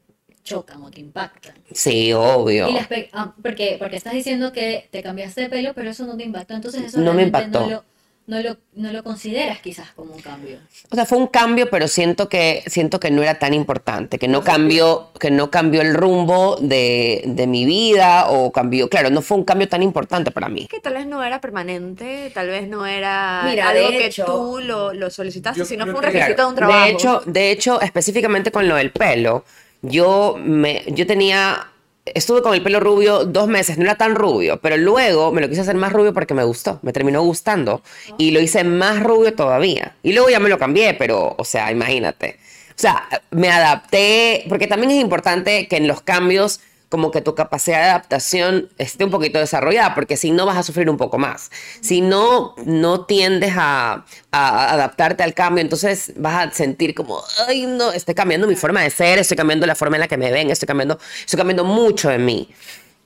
chocan o te impactan. Sí, obvio. Y las ah, porque, porque estás diciendo que te cambiaste de pelo, pero eso no te impactó. Entonces eso No me impactó. No lo, no, lo, no lo consideras quizás como un cambio. O sea, fue un cambio, pero siento que, siento que no era tan importante, que no cambió, que no cambió el rumbo de, de mi vida o cambió, claro, no fue un cambio tan importante para mí. que tal vez no era permanente, tal vez no era Mira, algo de que hecho- tú lo, lo solicitaste, sino fue un requisito de un trabajo. De hecho, de hecho, específicamente con lo del pelo, yo me, yo tenía, estuve con el pelo rubio dos meses, no era tan rubio, pero luego me lo quise hacer más rubio porque me gustó, me terminó gustando y lo hice más rubio todavía. Y luego ya me lo cambié, pero, o sea, imagínate. O sea, me adapté, porque también es importante que en los cambios como que tu capacidad de adaptación esté un poquito desarrollada, porque si no vas a sufrir un poco más. Si no, no tiendes a, a adaptarte al cambio, entonces vas a sentir como, ay, no, estoy cambiando mi forma de ser, estoy cambiando la forma en la que me ven, estoy cambiando, estoy cambiando mucho en mí.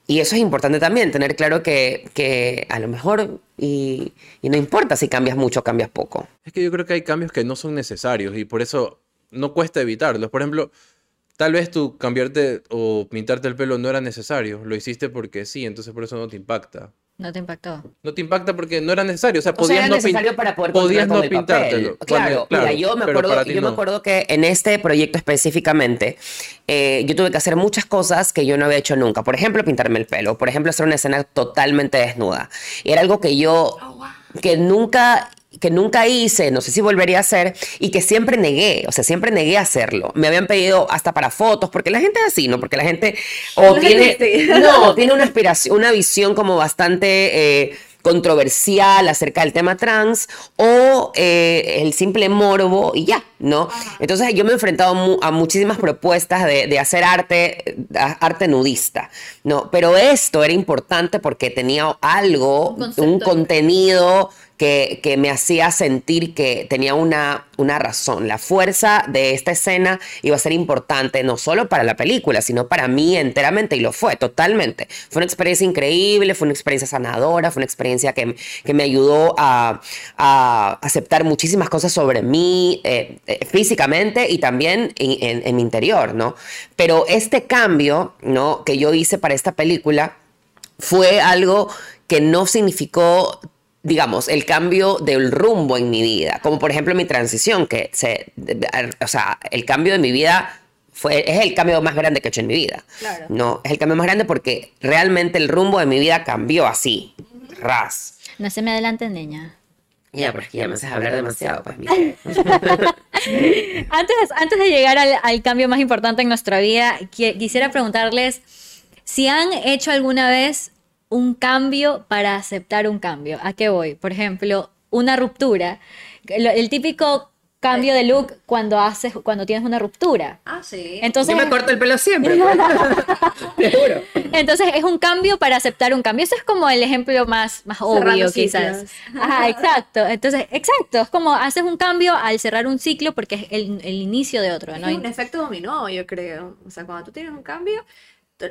Y eso es importante también, tener claro que, que a lo mejor, y, y no importa si cambias mucho o cambias poco. Es que yo creo que hay cambios que no son necesarios y por eso no cuesta evitarlos. Por ejemplo, tal vez tú cambiarte o pintarte el pelo no era necesario. Lo hiciste porque sí, entonces por eso no te impacta. ¿No te impactó? No te impacta porque no era necesario. O sea, O sea, podías era no pin- necesario para poder podías continuar no con el papel. pintártelo. Claro, Cuando- mira, yo me pero acuerdo, para ti yo me no. acuerdo que en este proyecto específicamente, eh, yo tuve que hacer muchas cosas que yo no había hecho nunca. Por ejemplo, pintarme el pelo. Por ejemplo, hacer una escena totalmente desnuda. Y era algo que yo, que nunca que nunca hice, no sé si volvería a hacer, y que siempre negué, o sea, siempre negué a hacerlo. Me habían pedido hasta para fotos, porque la gente es así, ¿no? Porque la gente <laughs> o tiene, <laughs> no, tiene una aspiración, una visión como bastante eh, controversial acerca del tema trans o eh, el simple morbo y ya, ¿no? Entonces yo me he enfrentado mu- a muchísimas propuestas de, de hacer arte, arte nudista, ¿no? Pero esto era importante porque tenía algo, Un contenido que, me hacía sentir que tenía una, una razón. La fuerza de esta escena iba a ser importante no solo para la película, sino para mí enteramente, y lo fue totalmente. Fue una experiencia increíble, fue una experiencia sanadora, fue una experiencia que, que me ayudó a, a aceptar muchísimas cosas sobre mí eh, eh, físicamente y también en, en- en mi interior, ¿no? Pero este cambio, ¿no? Que yo hice para esta película fue algo que no significó digamos, el cambio del rumbo en mi vida, como por ejemplo mi transición, que se, o sea, el cambio de mi vida fue, es el cambio más grande que he hecho en mi vida. Claro. No, es el cambio más grande porque realmente el rumbo de mi vida cambió así, ras. No se me adelante, niña. Ya, pero es que ya me haces hablar demasiado, pues, mira. <laughs> Antes, antes de llegar al, al cambio más importante en nuestra vida, qui- quisiera preguntarles si han hecho alguna vez un cambio para aceptar un cambio. ¿A qué voy? Por ejemplo, una ruptura. El, el típico cambio de look cuando haces, cuando tienes una ruptura. Ah, sí. Entonces, Yo me corto el pelo siempre. pues. <laughs> Te juro. entonces es un cambio para aceptar un cambio. Eso es como el ejemplo más, más Cerrando obvio, quizás. ciclos. Ajá, exacto. Entonces, exacto. Es como haces un cambio al cerrar un ciclo porque es el, el inicio de otro, ¿no? Es un efecto dominó, yo creo. O sea, cuando tú tienes un cambio,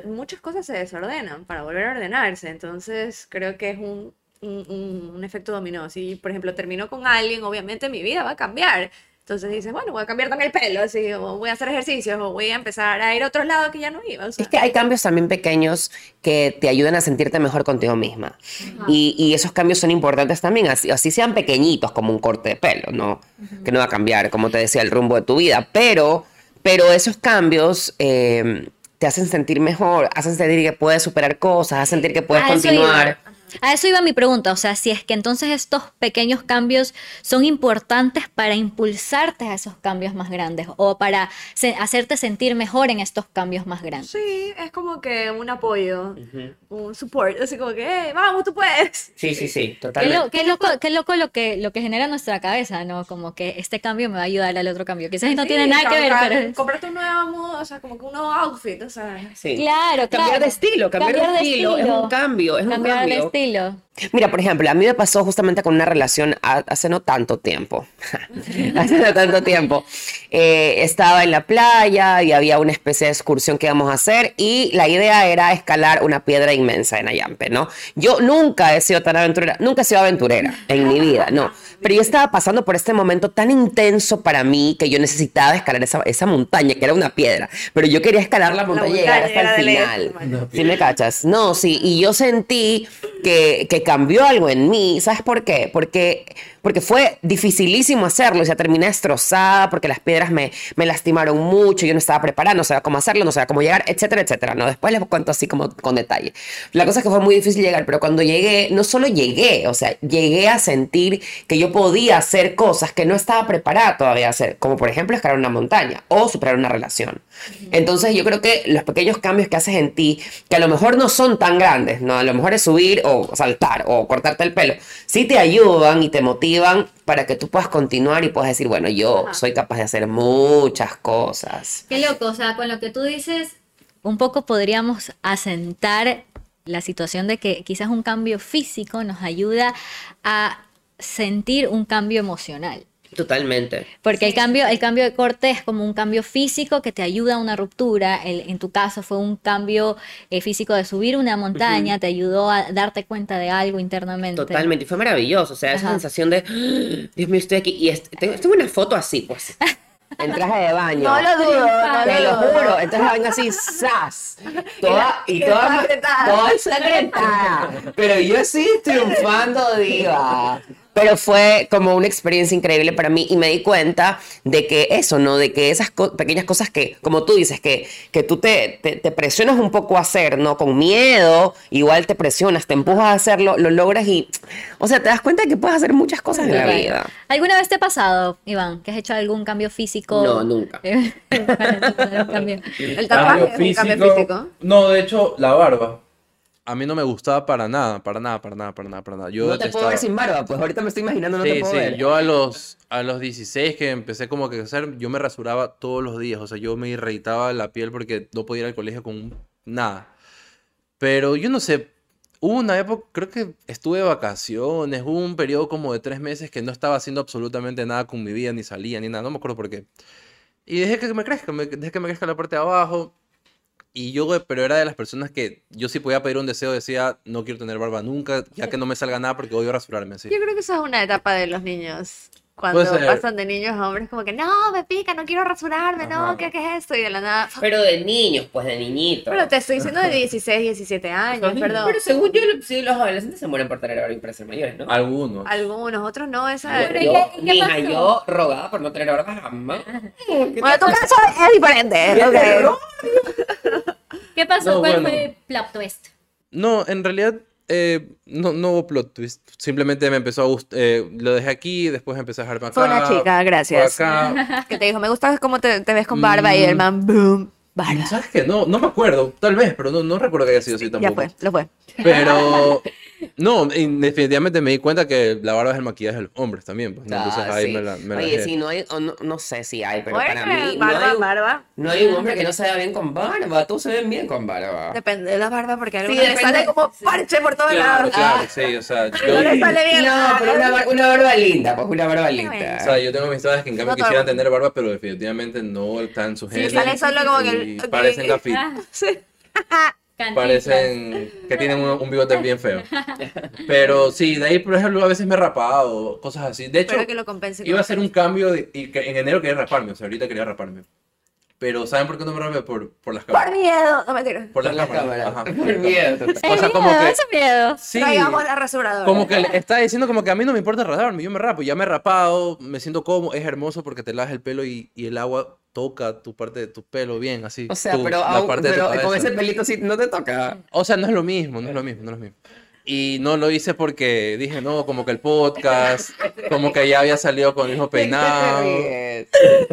muchas cosas se desordenan para volver a ordenarse. Entonces, creo que es un, un, un- un efecto dominó. Si, por ejemplo, termino con alguien, obviamente mi vida va a cambiar. Entonces dices, bueno, voy a cambiar también el pelo, así, o voy a hacer ejercicios, o voy a empezar a ir a otros lados que ya no iba. O sea, Es que hay cambios también pequeños que te ayudan a sentirte mejor contigo misma. Y, y esos cambios son importantes también, así, así sean pequeñitos como un corte de pelo, ¿no? Que no va a cambiar, como te decía, el rumbo de tu vida. Pero, pero esos cambios eh, te hacen sentir mejor, hacen sentir que puedes superar cosas, hacen sentir que puedes continuar. A eso iba mi pregunta, o sea, si es que entonces estos pequeños cambios son importantes para impulsarte a esos cambios más grandes o para se- hacerte sentir mejor en estos cambios más grandes. sí, es como que un apoyo, un support, así como que, "Eh, vamos, tú puedes. Sí, sí, sí, <laughs> Qué, totalmente. lo- qué loco, qué loco lo que, lo que genera en nuestra cabeza, ¿no? Como que este cambio me va a ayudar al otro cambio. Quizás no Sí, tiene nada que ver, pero... es- Comprarte un nuevo mood, o sea, como que un nuevo outfit, o sea. Sí. Claro, Cambiar claro. de estilo, cambiar, de, estilo, es un cambio, es un Cambiar de cambio. Mira, por ejemplo, a mí me pasó justamente con una relación ha- hace no tanto tiempo. <laughs> hace no tanto tiempo. Eh, estaba en la playa y había una especie de excursión que íbamos a hacer y la idea era escalar una piedra inmensa en Ayampe, ¿no? Yo nunca he sido tan aventurera, nunca he sido aventurera en mi vida, no. Pero yo estaba pasando por este momento tan intenso para mí que yo necesitaba escalar esa, esa montaña, que era una piedra. Pero yo quería escalar la montaña y llegar hasta el final. ¿Sí me cachas? No, sí, y yo sentí que, que cambió algo en mí. ¿Sabes por qué? Porque, porque fue dificilísimo hacerlo. O sea, terminé destrozada porque las piedras me, me lastimaron mucho. Yo no estaba preparada, no sabía cómo hacerlo, no sabía cómo llegar, etcétera, etcétera. ¿no? Después les cuento así como con detalle. La cosa es que fue muy difícil llegar, pero cuando llegué, no solo llegué, o sea, llegué a sentir que yo podía hacer cosas que no estaba preparada todavía a hacer, como por ejemplo escalar una montaña o superar una relación. Entonces yo creo que los pequeños cambios que haces en ti, que a lo mejor no son tan grandes, ¿no? A lo mejor es subir o saltar o cortarte el pelo, sí te ayudan y te motivan para que tú puedas continuar y puedas decir, bueno, yo Ajá. soy capaz de hacer muchas cosas. Qué loco, o sea, con lo que tú dices, un poco podríamos asentar la situación de que quizás un cambio físico nos ayuda a sentir un cambio emocional. Totalmente. Porque el cambio, el cambio de corte es como un cambio físico que te ayuda a una ruptura. El- en tu caso fue un cambio eh, físico de subir una montaña, te ayudó a darte cuenta de algo internamente. Totalmente, y fue maravilloso, o sea, esa sensación de, "Ah, Dios mío, estoy aquí, y est- tengo, tengo una foto así, pues, en traje de baño. No lo dudo, no Te lo juro, entonces la vaina así, ¡zas! Toda, y toda, toda apretada. toda. Pero yo sí triunfando, diva. Pero fue como una experiencia increíble para mí y me di cuenta de que eso, ¿no? De que esas co- pequeñas cosas que, como tú dices, que, que tú te, te, te presionas un poco a hacer, ¿no? Con miedo, igual te presionas, te empujas a hacerlo, lo logras y, o sea, te das cuenta de que puedes hacer muchas cosas en la vida. ¿Alguna vez te ha pasado, Iván, que has hecho algún cambio físico? No, nunca. Cambio. El un cambio físico. No, de hecho, la barba. A mí no me gustaba para nada, para nada, para nada, para nada, para nada. Yo no te puedo ver sin barba, pues ahorita me estoy imaginando, no te Sí, puedo sí, ver. yo a los, a los 16 que empecé como que hacer, yo me rasuraba todos los días, o sea, yo me irritaba la piel porque no podía ir al colegio con nada. Pero yo no sé, hubo una época, creo que estuve de vacaciones, hubo un periodo como de tres meses que no estaba haciendo absolutamente nada con mi vida, ni salía, ni nada, no me acuerdo por qué. Y dejé que me crezca, me- dejé que me crezca la parte de abajo. Y yo, pero era de las personas que yo sí podía pedir un deseo, decía, no quiero tener barba nunca, ya que no me salga nada porque odio rasurarme así. Yo creo que esa es una etapa de los niños. Cuando pasan de niños a hombres, como que no, me pica, no quiero rasurarme, no. ¿qué, qué es esto? Y de la nada. Pero de niños, pues de niñitos. Pero te estoy diciendo de 16, 17 años, perdón. Pero según yo, sí, los adolescentes se mueren por tener barba y para ser mayores, ¿no? Algunos. Algunos, otros no. Esa... Bueno, ¿y yo, qué- qué mija, yo rogaba por no tener barba jamás. Bueno, tu caso es diferente. ¡Qué ok. terror! ¿Qué pasó? No, ¿Cuál bueno. fue el plot twist? No, en realidad Eh, no, no hubo plot twist. Simplemente me empezó a gustar. lo dejé aquí, después empecé a dejarme acá. Fue una chica, gracias. Acá. <laughs> Que te dijo, me gusta cómo te, te ves con barba y el man, boom, barba. ¿Sabes qué? No, no me acuerdo. Tal vez, pero no, no recuerdo que haya sido así Ya tampoco. fue, lo fue. Pero. <laughs> No, y definitivamente me di cuenta que la barba es el maquillaje de los hombres también. Pues, ¿no? Entonces Ah, ahí sí. me la, me la Oye, dejé. sí, no hay, o no, no sé si hay, pero para mí barba, no, hay, un- barba. no hay un hombre que no se vea bien con barba. Todos se ven bien con barba. Depende de la barba, porque a Sí, le sale como parche por todos Claro, lados. claro, sí, o sea, No le yo, sale bien. No, pero una, bar- una barba linda, pues una barba linda. o sea, yo tengo amistades que en cambio quisieran tener barba, pero definitivamente no están sus Sí, sale solo como que el- parecen gafit. Ah, Sí. <laughs> Parecen que tienen un, un bigote bien feo. Pero sí, de ahí, por ejemplo, a veces me he rapado, cosas así. De hecho, que lo compense. iba a hacer un cambio de- y que en enero quería raparme, o sea, ahorita quería raparme. Pero ¿saben por qué no me rapé? Por, por las Por cámaras. miedo. No, mentira. Por las la cámaras. cámara. Ajá, por Por las miedo. cámaras. O sea, como que- eso es miedo. Sí, Traigamos la rasuradora. como que le está diciendo como que a mí no me importa raparme, yo me rapo, ya me he rapado, me siento cómodo, es hermoso porque te lavas el pelo y, y el agua toca tu parte de tu pelo bien, así. O sea, tu- pero, la parte de tu con ese pelito sí no te toca. O sea, no es lo mismo, no es lo mismo, no es lo mismo. Y no lo hice porque dije, no, como que el podcast, como que ya había salido con el mismo <laughs> peinado.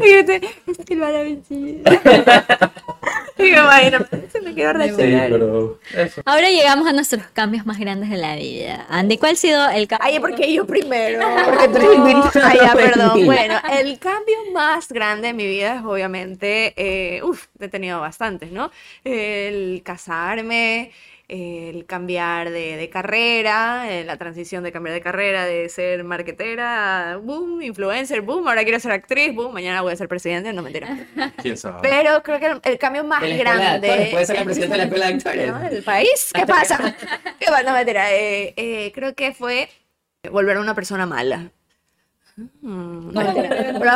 Fíjate, es que <laughs> <laughs> imagino, se me quedó Sí, reaccionar. pero eso. Ahora llegamos a nuestros cambios más grandes de la vida. Andy, ¿cuál ha sido el cambio? Ay, porque yo primero. <laughs> Porque tú eres <laughs> Ay, ya, perdón. Bueno, el cambio más grande en mi vida es obviamente, eh, uf, he tenido bastantes, ¿no? El casarme, el cambiar de, de carrera, eh, la transición de cambiar de carrera, de ser marketera, boom, influencer, boom, ahora quiero ser actriz, boom, mañana voy a ser presidente, no mentira. <laughs> ¿Quién sabe? Pero creo que el, el cambio más De la escuela de grande. actores, puede ser la presidenta de la escuela de actores. ¿no? del país. ¿Qué pasa? ¿Qué <laughs> pasa? No, mentira. eh, eh, creo que fue volver a una persona mala. Mm, no,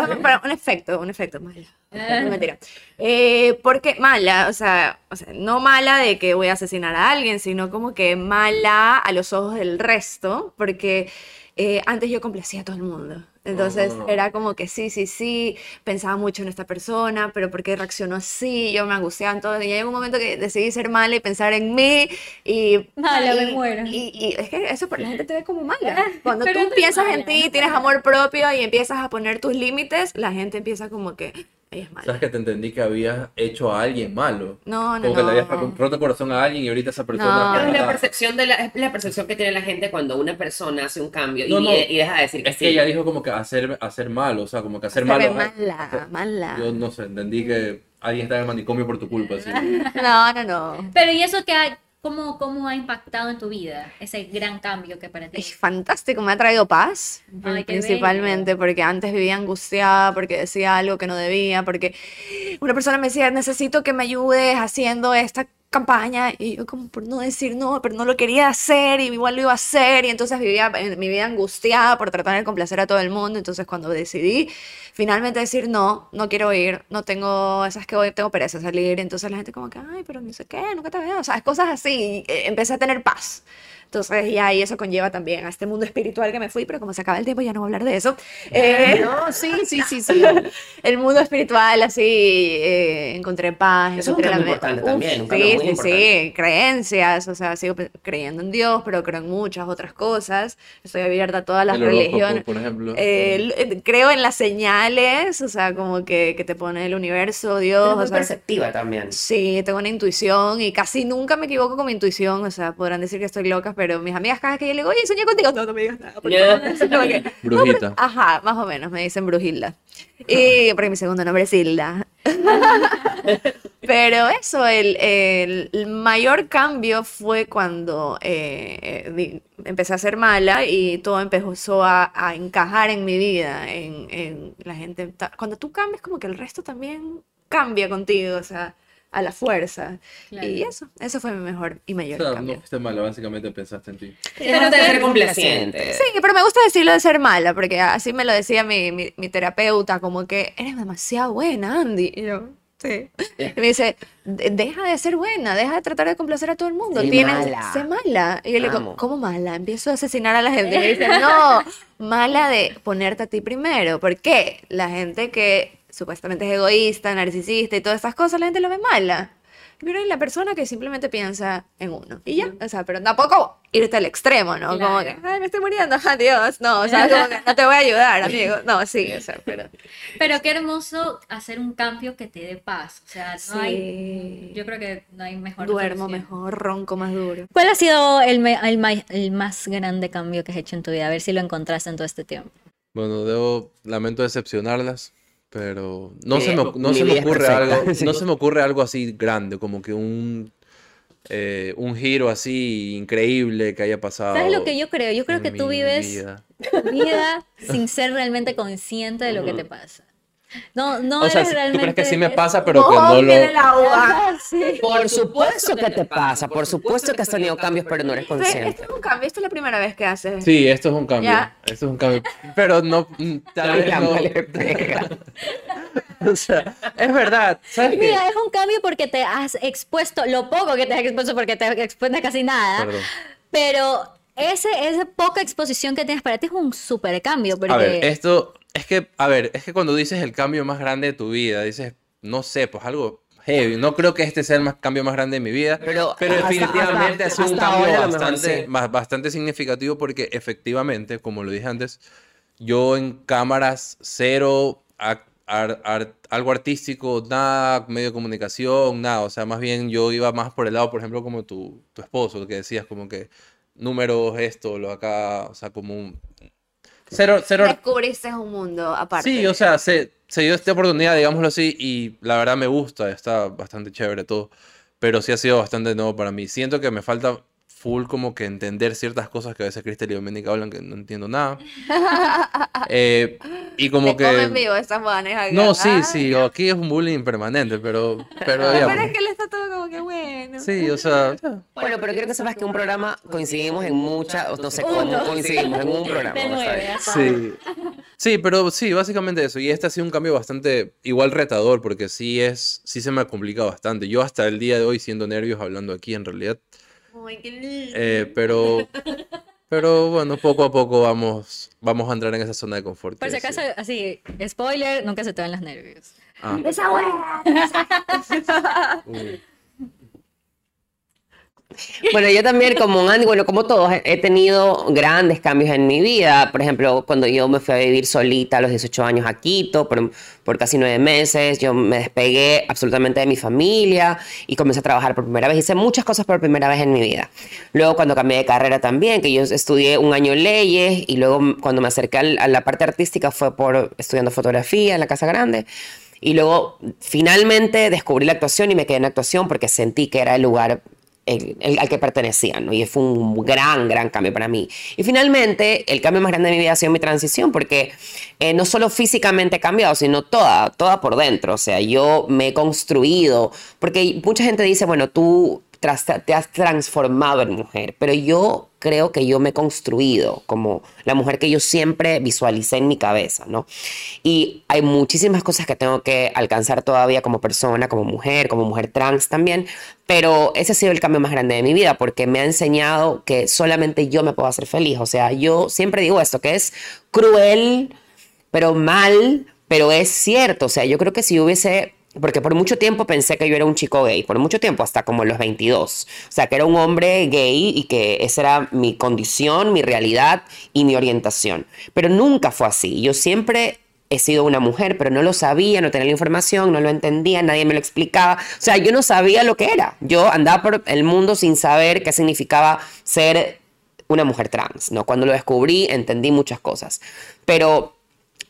mentira. Un efecto, un efecto mala. No, mentira. Eh, porque mala, o sea, o sea, no mala de que voy a asesinar a alguien, sino como que mala a los ojos del resto, porque eh, antes yo complacía a todo el mundo. Entonces Oh. era como que sí, sí, sí, pensaba mucho en esta persona, pero ¿por qué reaccionó así? Yo me angustiaba en todo. Y llegó un momento que decidí ser mala y pensar en mí. Y, Mala, me y- muero. Y, y es que eso por la gente te ve como mala. Cuando Pero tú piensas mala. en ti, tienes amor propio y empiezas a poner tus límites, la gente empieza como que es mala. Sabes que te entendí que habías hecho a alguien malo. No, no, Como que le habías no. roto el corazón a alguien y ahorita esa persona. No. Es la percepción, de la, es la percepción que tiene la gente cuando una persona hace un cambio No, y, no. y deja de decir que Es sí. que ella dijo como que hacer, hacer malo, o sea, como que hacer malo. mala, mala. Yo no sé, entendí que alguien está en el manicomio por tu culpa. Así. <laughs> No, no, no. Pero ¿y eso qué ha, cómo, cómo ha impactado en tu vida? Ese gran cambio que para ti. Es fantástico, me ha traído paz, Ay, principalmente porque antes vivía angustiada, porque decía algo que no debía, porque una persona me decía, necesito que me ayudes haciendo esta campaña y yo como por no decir no, pero no lo quería hacer y igual lo iba a hacer y entonces vivía en mi vida angustiada por tratar de complacer a todo el mundo, entonces cuando decidí finalmente decir no, no quiero ir, no tengo, esas que hoy tengo pereza salir, entonces la gente como que, ay, pero ni sé qué, nunca te veo, o sea, cosas así, y, eh, empecé a tener paz. Entonces, y ahí eso conlleva también a este mundo espiritual que me fui, pero como se acaba el tiempo ya no voy a hablar de eso. Eh, No, sí, sí, sí, sí. <laughs> el mundo espiritual, así, eh, encontré paz. Eso es un encontré me- importante Uf, también, un sí, muy sí, importante. sí, creencias, o sea, sigo creyendo en Dios, pero creo en muchas otras cosas. Estoy abierta a todas las El religiones. por ejemplo. Eh, eh, creo en las señales, o sea, como que, que te pone el universo, Dios, Pero o muy sea, perceptiva también. Sí, tengo una intuición y casi nunca me equivoco con mi intuición. O sea, podrán decir que estoy loca, pero mis amigas cada vez que yo le digo, oye, soñé contigo. No, no me digas nada. por Ya. favor". Así como que, <laughs> Brujita. Ajá, más o menos, me dicen Brujilda. Y porque mi segundo nombre es Hilda. <laughs> Pero eso, el, el- mayor cambio fue cuando eh, empecé a ser mala y todo empezó a, a encajar en mi vida. En, en la gente, cuando tú cambias, como que el resto también cambia contigo, o sea, a la fuerza. Claro. Y eso, eso fue mi mejor y O mayor sea, cambio. no fuiste mala, básicamente pensaste en ti. Pero de ser complaciente. Sí, pero me gusta decirlo de ser mala, porque así me lo decía mi, mi, mi terapeuta, como que eres demasiado buena, Andy. Y yo, sí. Y me dice, "De- deja de ser buena, deja de tratar de complacer a todo el mundo. Sé Tienes, mala. sé mala. Y yo le digo. ¿cómo mala? Empiezo a asesinar a la gente. Y me dice, no, mala de ponerte a ti primero. ¿Por qué? La gente que supuestamente es egoísta, narcisista y todas estas cosas, la gente lo ve mala. Pero hay la persona que simplemente piensa en uno. Y ya, o sea, pero tampoco irte al extremo, ¿no? Como que, Claro. ay, me estoy muriendo, <laughs> adiós. No, o sea, como que no te voy a ayudar, amigo. No, sí, o sea, pero... <laughs> Pero qué hermoso hacer un cambio que te dé paz. O sea, no hay. Sí. Yo creo que no hay mejor. Duermo solución. mejor, ronco más duro. ¿Cuál ha sido el, me- el el más grande cambio que has hecho en tu vida? A ver si lo encontraste en todo este tiempo. Bueno, debo, lamento decepcionarlas, pero no se me, no se me ocurre algo, sí. no se me ocurre algo así grande, como que un, eh, un giro así increíble que haya pasado. ¿Sabes lo que yo creo? Yo creo que tú vives vida sin ser realmente consciente de lo que te pasa. No, no O sea, si- realmente. tú crees que sí me pasa, pero que no lo... agua. Sí. Por supuesto que te pasa, por supuesto que has tenido cambios, pero no eres consciente. Esto es un cambio, esto es la primera vez que haces. Sí, esto es un cambio. Ya. Esto es un cambio. Pero no, mm, tal vez La no. <laughs> O sea, es verdad. ¿Sabes qué? Mira, es un cambio porque te has expuesto, lo poco que te has expuesto porque te expones casi nada, Perdón. pero ese, esa poca exposición que tienes para ti es un súper cambio. Porque... A ver, esto es que, a ver, es que cuando dices el cambio más grande de tu vida, dices, no sé, pues algo heavy. No creo que este sea el más, cambio más grande de mi vida, Pero pero, hasta- definitivamente hasta- ha sido un cambio ahora lo mejor bastante, sí. más- bastante significativo porque efectivamente, como lo dije antes, yo en cámaras cero, ac- ar- ar- algo artístico, nada, medio de comunicación, nada. O sea, más bien yo iba más por el lado, por ejemplo, como tu, tu esposo, que decías como que números, esto, lo acá, o sea, como un... Cero, cero, Descubriste un mundo aparte. Sí, o sea, se, se dio esta oportunidad, digámoslo así, y la verdad me gusta, está bastante chévere todo, pero sí ha sido bastante nuevo para mí. Siento que me falta full como que entender ciertas cosas que a veces Cristel y Doménica hablan que no entiendo nada. <laughs> Eh, y como Te que... vivo estas manes acá. No, sí, sí, aquí es un bullying permanente, pero, pero Pero pues. es que él está todo como que bueno. Sí, o sea, ya. Bueno, pero quiero que sepas que un programa coincidimos en muchas, no sé cómo coincidimos en un programa. Nueve. Sí. Sí, pero sí, básicamente eso. Y este ha sido un cambio bastante igual retador, porque sí es, sí se me complica bastante. Yo hasta el día de hoy siendo nervios hablando aquí en realidad. Ay, qué lindo. Eh, pero, pero bueno, poco a poco vamos, vamos a entrar en esa zona de confort. Por si acaso, sí. así, spoiler, nunca se te van los nervios. Ah, Esa buena. Bueno, yo también, como Andy, bueno, como todos, he- tenido grandes cambios en mi vida. Por ejemplo, cuando yo me fui a vivir solita a los 18 años a Quito, por, por casi nueve meses, yo me despegué absolutamente de mi familia y comencé a trabajar por primera vez. Hice muchas cosas por primera vez en mi vida. Luego, cuando cambié de carrera también, que yo estudié un año leyes y luego m- cuando me acerqué a la parte artística fue por estudiando fotografía en la Casa Grande. Y luego finalmente descubrí la actuación y me quedé en actuación porque sentí que era el lugar al que pertenecía, ¿no? Y fue un gran, gran cambio para mí. Y finalmente, el cambio más grande de mi vida ha sido mi transición, porque eh, no solo físicamente he cambiado, sino toda, toda por dentro. O sea, yo me he construido, porque mucha gente dice, bueno, tú te has transformado en mujer, pero yo creo que yo me he construido como la mujer que yo siempre visualicé en mi cabeza, ¿no? Y hay muchísimas cosas que tengo que alcanzar todavía como persona, como mujer, como mujer trans también, pero ese ha sido el cambio más grande de mi vida porque me ha enseñado que solamente yo me puedo hacer feliz. O sea, yo siempre digo esto, que es cruel, pero mal, pero es cierto. O sea, yo creo que si hubiese... Porque por mucho tiempo pensé que yo era un chico gay, por mucho tiempo, hasta como los 22. O sea, que era un hombre gay y que esa era mi condición, mi realidad y mi orientación. Pero nunca fue así. Yo siempre he sido una mujer, pero no lo sabía, no tenía la información, no lo entendía, nadie me lo explicaba. O sea, yo no sabía lo que era. Yo andaba por el mundo sin saber qué significaba ser una mujer trans, ¿no? Cuando lo descubrí, entendí muchas cosas. Pero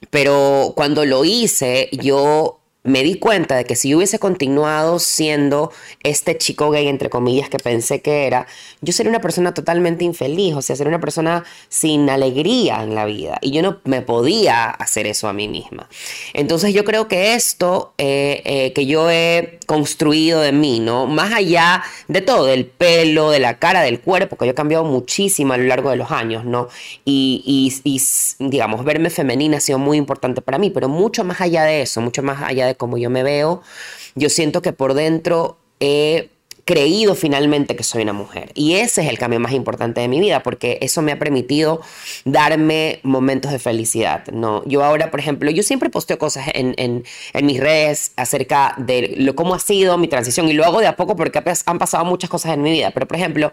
pero cuando lo hice, yo me di cuenta de que si yo hubiese continuado siendo este chico gay, entre comillas, que pensé que era, yo sería una persona totalmente infeliz, o sea, sería una persona sin alegría en la vida. Y yo no me podía hacer eso a mí misma. Entonces yo creo que esto eh, eh, que yo he construido de mí, ¿no? Más allá de todo, del pelo, de la cara, del cuerpo, que yo he cambiado muchísimo a lo largo de los años, ¿no? Y, digamos, verme femenina ha sido muy importante para mí, pero mucho más allá de eso, mucho más allá de cómo yo me veo, yo siento que por dentro he creído finalmente que soy una mujer. Y ese es el cambio más importante de mi vida, porque eso me ha permitido darme momentos de felicidad. ¿no? Yo ahora, por ejemplo, yo siempre posteo cosas en, en, mis redes acerca de cómo ha sido mi transición y lo hago de a poco porque han pasado muchas cosas en mi vida. Pero, por ejemplo,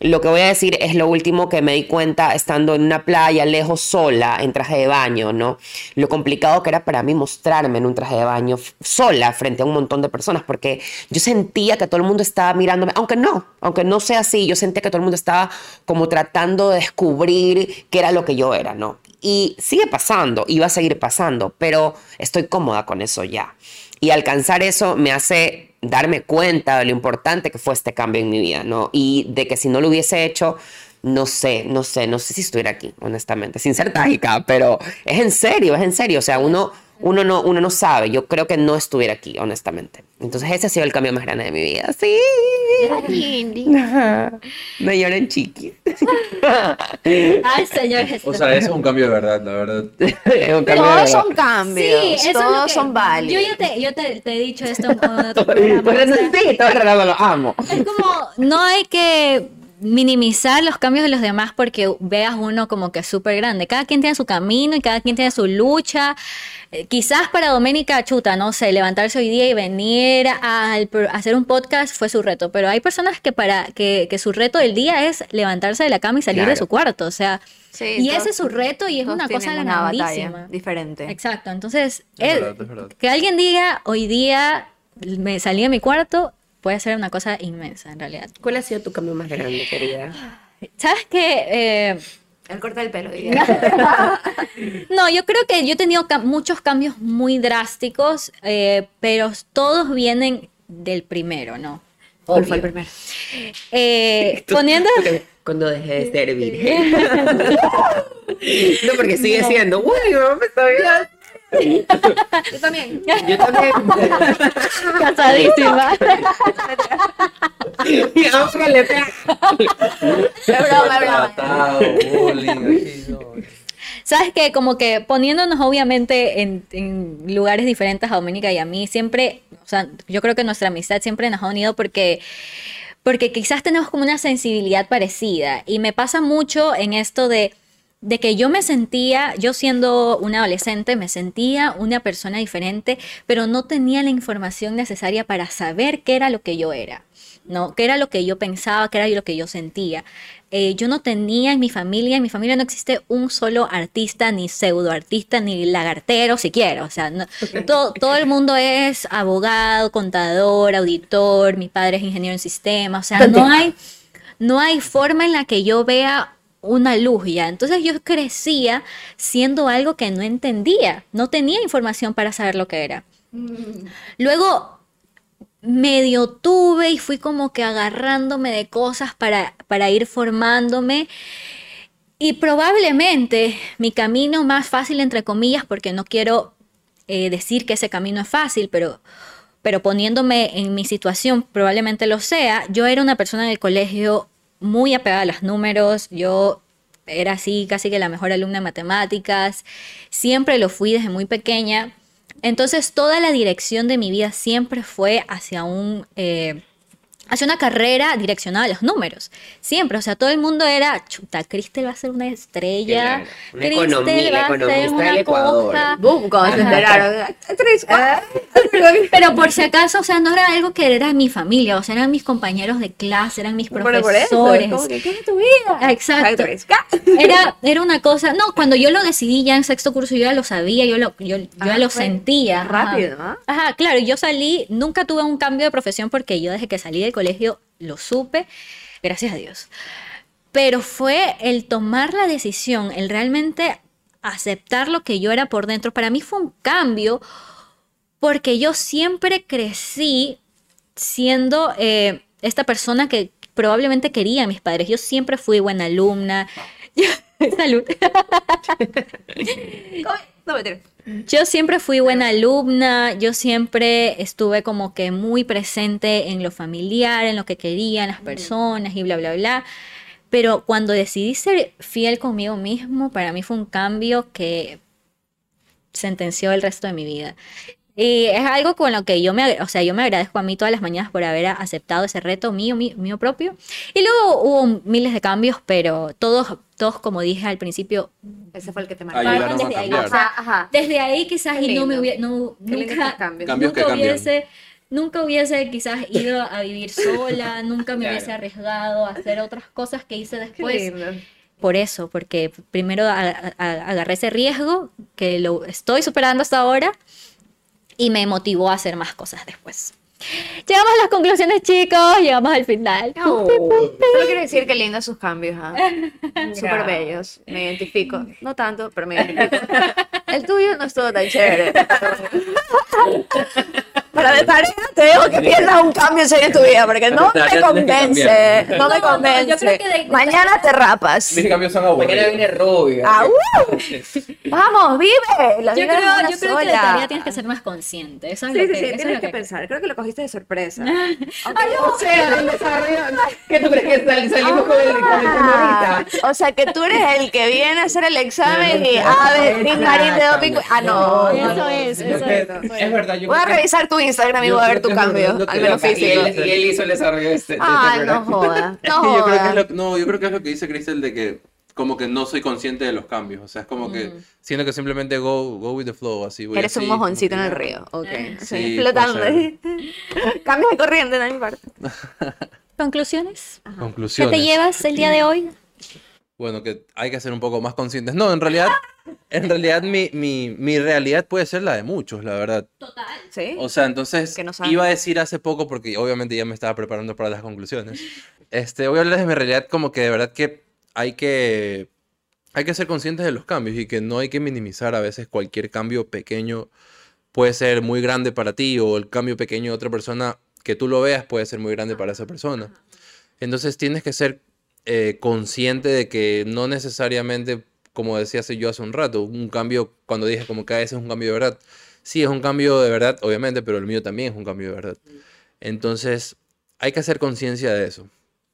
lo que voy a decir es lo último que me di cuenta estando en una playa lejos sola en traje de baño, ¿no? Lo complicado que era para mí mostrarme en un traje de baño sola frente a un montón de personas porque yo sentía que todo el mundo estaba mirándome, aunque no, aunque no sea así, yo sentía que todo el mundo estaba como tratando de descubrir qué era lo que yo era, ¿no? Y sigue pasando y va a seguir pasando, pero estoy cómoda con eso ya. Y alcanzar eso me hace darme cuenta de lo importante que fue este cambio en mi vida, ¿no? Y de que si no lo hubiese hecho, no sé, no sé, no sé si estuviera aquí, honestamente, sin ser trágica, pero es en serio, es en serio, o sea, uno, uno, no, uno no sabe, yo creo que no estuviera aquí, honestamente. Entonces ese ha sido el cambio más grande de mi vida, sí. Me lloran chiqui. Ay, señor O sea, eso es un cambio de verdad, la verdad. <laughs> Es un cambio de Todos verdad. son cambios, Sí, eso es lo todos que- son válidos. Yo ya te, yo te, te he dicho esto en <laughs> otro programa. Por o eso sea, sí, todo el rato lo amo. Es como, no hay que minimizar los cambios de los demás porque veas uno como que es súper grande. Cada quien tiene su camino y cada quien tiene su lucha. Eh, quizás para Doménica Chuta, no sé, levantarse hoy día y venir a, hacer un podcast fue su reto, pero hay personas que para que, que su reto del día es levantarse de la cama y salir de su cuarto, o sea, Sí, y todos- ese es su reto y es una cosa una grandísima. diferente. Exacto, entonces, Es él- verdad, es verdad. que alguien diga hoy día me salí de mi cuarto puede ser una cosa inmensa en realidad. ¿Cuál ha sido tu cambio más grande, querida? ¿Sabes qué? El corte del pelo. diría. <laughs> no, yo creo que yo he tenido ca- muchos cambios muy drásticos, eh, pero todos vienen del primero, ¿no? ¿Cuál fue el primero? Eh, <laughs> poniendo... Cuando dejé de ser virgen. <laughs> no, porque sigue siendo. Uy, no me sabía. Yo también. Yo también. Casadísima. Y ahora le pega. Es broma, broma. Sabes que como que poniéndonos obviamente en, en lugares diferentes a Doménica y a mí, siempre, o sea, yo creo que nuestra amistad siempre nos ha unido porque, porque quizás tenemos como una sensibilidad parecida. Y me pasa mucho en esto de, de que yo me sentía, yo siendo una adolescente, me sentía una persona diferente, pero no tenía la información necesaria para saber qué era lo que yo era. ¿no? ¿Qué era lo que yo pensaba? ¿Qué era lo que yo sentía? Eh, yo no tenía en mi familia, en mi familia no existe un solo artista, ni pseudo artista, ni lagartero siquiera. O sea, no- todo, todo el mundo es abogado, contador, auditor, mi padre es ingeniero en sistemas. O sea, no hay, no hay forma en la que yo vea una luz ya. Entonces yo crecía siendo algo que no entendía, no tenía información para saber lo que era. Luego medio tuve y fui como que agarrándome de cosas para, para ir formándome. Y probablemente mi camino más fácil, entre comillas, porque no quiero eh, decir que ese camino es fácil, pero, pero poniéndome en mi situación, probablemente lo sea. Yo era una persona en el colegio muy apegada a los números, yo era así casi que la mejor alumna de matemáticas, siempre lo fui desde muy pequeña. Entonces toda la dirección de mi vida siempre fue hacia un... eh, hacia una carrera direccionada a los números. Siempre, o sea, todo el mundo era, chuta, Cristel va a ser una estrella. Claro, una economía, la va a ser una del Ecuador. cosa". Se enteraron. Cuatro. Pero por si acaso, o sea, no era algo que era mi familia, o sea, eran mis compañeros de clase, eran mis Pero por eso, profesores. como que, ¿qué es tu vida? Exacto. Era, era una cosa, no, cuando yo lo decidí ya en sexto curso, yo ya lo sabía, yo, lo, yo, yo ya Ah, lo fue sentía. rápido, ¿ah? Ajá, claro, yo salí, nunca tuve un cambio de profesión porque yo desde que salí del colegio lo supe, gracias a Dios. Pero fue el tomar la decisión, el realmente aceptar lo que yo era por dentro. Para mí fue un cambio porque yo siempre crecí siendo eh, esta persona que probablemente quería a mis padres. Yo siempre fui buena alumna. <laughs> Salud. <laughs> No. Yo siempre fui buena alumna, yo siempre estuve como que muy presente en lo familiar, en lo que querían las personas y bla, bla, bla. Pero cuando decidí ser fiel conmigo mismo, para mí fue un cambio que sentenció el resto de mi vida. Y es algo con lo que yo me, o sea, yo me agradezco a mí todas las mañanas por haber aceptado ese reto mío, mío, mío propio. Y luego hubo miles de cambios, pero todos, todos como dije al principio, Ese fue el que te marcó. Ayudaron a desde ahí, o sea, Ajá, ajá. desde ahí quizás y no me hubiera, no, nunca, nunca hubiese, nunca hubiese quizás ido a vivir sola, nunca me Claro. hubiese arriesgado a hacer otras cosas que hice Qué después. lindo. Por eso, porque primero a- a- agarré ese riesgo que lo estoy superando hasta ahora y me motivó a hacer más cosas después. Llegamos a las conclusiones, chicos, llegamos al final. Solo quiero decir que lindos sus cambios, ¿ah? <laughs> Súper bellos. Me identifico. No tanto, pero me identifico. El tuyo no estuvo tan chévere. <laughs> Para de tarea te digo que pierdas un cambio en serio en tu vida, porque no me convence. No me No, no, yo convence. Mañana te rapas. Mis cambios son Mañana aburridos. viene rubia. ¡Ah, uh! <laughs> Vamos, vive. La Yo vida es creo, una yo creo que de tarea tienes que ser más consciente. Eso es Sí, lo sí, que, sí, eso es tienes lo que que- pensar. Creo que lo cogiste de sorpresa. <laughs> Ay, o sea, el desarrollo. ¿Qué tú crees que sal- salimos con el, con el o sea que tú eres el que viene a hacer el examen y a ver, Marín de doping. Ah, no. no, Eso no. es, eso Es, es. es verdad, yo Voy a revisar tu Instagram y voy a ver tu cambio, al menos. Y físico. él, y él hizo el desarrollo de este, Ay, no joda. <laughs> No yo creo que es joda. lo, no, yo creo que es lo que dice Crystal de que como que no soy consciente de los cambios. O sea, es como que siento que simplemente go, go with the flow, así. voy Eres un así, mojoncito en el río. Ok. Sí, flotando. <laughs> Cambios de corriente de mi parte. <laughs> ¿Conclusiones? ¿Qué Conclusiones. te llevas el día de hoy? Bueno, que hay que ser un poco más conscientes. No, en realidad, en realidad mi, mi, mi realidad puede ser la de muchos, la verdad. Total. ¿Sí? O sea, entonces Que no iba a decir hace poco, porque obviamente ya me estaba preparando para las conclusiones. Este, voy a hablar de mi realidad como que de verdad que hay que, hay que ser conscientes de los cambios y que no hay que minimizar a veces cualquier cambio pequeño puede ser muy grande para ti o el cambio pequeño de otra persona que tú lo veas puede ser muy grande para esa persona. Entonces tienes que ser eh, consciente de que no necesariamente, como decía hace yo hace un rato, un cambio, cuando dije como que a veces es un cambio de verdad. Sí, es un cambio de verdad, obviamente, pero el mío también es un cambio de verdad. Entonces, hay que hacer conciencia de eso.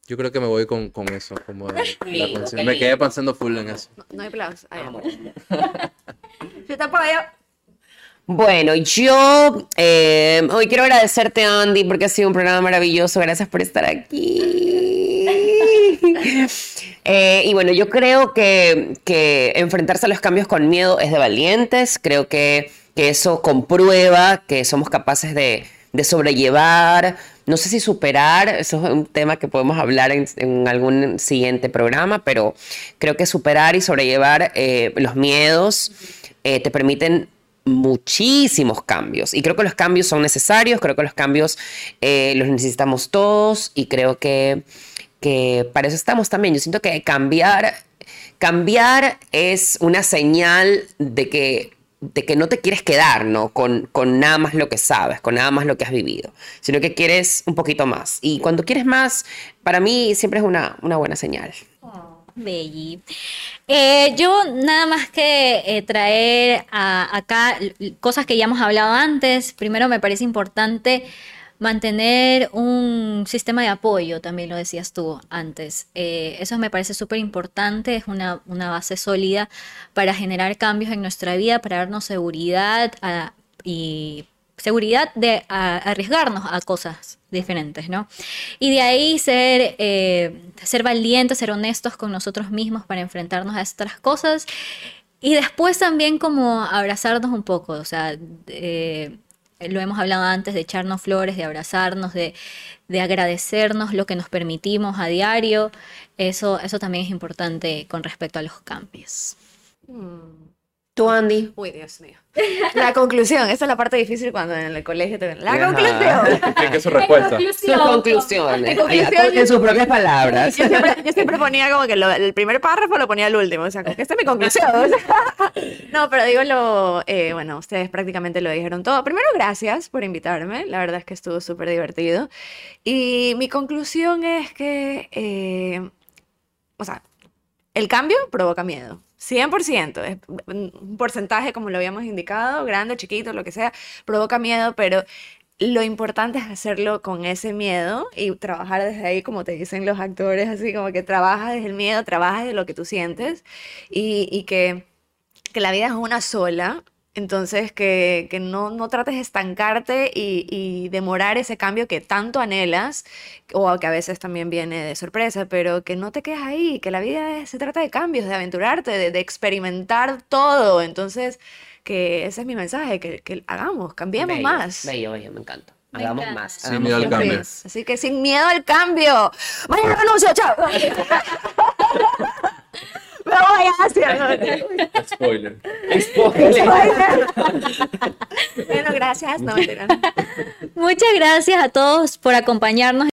Yo creo que me voy con, con eso, como de <laughs> la Me quedé pensando full en eso. No, no hay aplausos. Vamos. <laughs> Yo te apoyo. Bueno, yo eh, hoy quiero agradecerte, Andy, porque ha sido un programa maravilloso. Gracias por estar aquí. <laughs> Eh, y bueno, yo creo que, que enfrentarse a los cambios con miedo es de valientes. Creo que, que eso comprueba que somos capaces de, de sobrellevar, no sé si superar, eso es un tema que podemos hablar en, en algún siguiente programa, pero creo que superar y sobrellevar eh, los miedos eh, te permiten muchísimos cambios y creo que los cambios son necesarios, creo que los cambios eh, los necesitamos todos y creo que, que para eso estamos también. Yo siento que cambiar, cambiar es una señal de que, de que no te quieres quedar ¿no? Con, con nada más lo que sabes, con nada más lo que has vivido, sino que quieres un poquito más. Y cuando quieres más, para mí siempre es una, una buena señal. Belli. Eh, yo nada más que eh, traer acá cosas que ya hemos hablado antes. Primero me parece importante mantener un sistema de apoyo, también lo decías tú antes. Eh, eso me parece súper importante, es una, una base sólida para generar cambios en nuestra vida, para darnos seguridad y seguridad de a- arriesgarnos a cosas diferentes, ¿no? Y de ahí ser, eh, ser valientes, ser honestos con nosotros mismos para enfrentarnos a estas cosas. Y después también como abrazarnos un poco, o sea, eh, lo hemos hablado antes de echarnos flores, de abrazarnos, de, de agradecernos lo que nos permitimos a diario. Eso, eso también es importante con respecto a los cambios. ¿Tú, Andy? Uy, Dios mío. <laughs> La conclusión. Esa es la parte difícil cuando en el colegio te La Ajá. conclusión. ¿Qué es su respuesta? Sus conclusiones. conclusión, En sus propias palabras. Yo siempre, yo siempre ponía como que lo- el primer párrafo lo ponía al último, o sea, como que esta es mi conclusión. o <laughs> sea. no, pero digo lo, eh, bueno, ustedes prácticamente lo dijeron todo. Primero, gracias por invitarme, la verdad es que estuvo súper divertido. Y mi conclusión es que, eh, o sea, el cambio provoca miedo. 100%, es un porcentaje como lo habíamos indicado, grande, chiquito, lo que sea, provoca miedo, pero lo importante es hacerlo con ese miedo y trabajar desde ahí, como te dicen los actores, así como que trabajas desde el miedo, trabajas de lo que tú sientes y, y que, que la vida es una sola Entonces, que, que no, no trates de estancarte y, y demorar ese cambio que tanto anhelas, o que a veces también viene de sorpresa, pero que no te quedes ahí, que la vida es- se trata de cambios, de aventurarte, de, de experimentar todo. Entonces, que ese es mi mensaje, que, que hagamos, cambiemos Bello, más. Bello, bello, me encanta. Hagamos más. Sin miedo al cambio. Así que sin miedo al cambio. Mañana anuncio, chao. <laughs> Me voy hacia. Spoiler. Bueno, gracias. No. Muchas gracias a todos por acompañarnos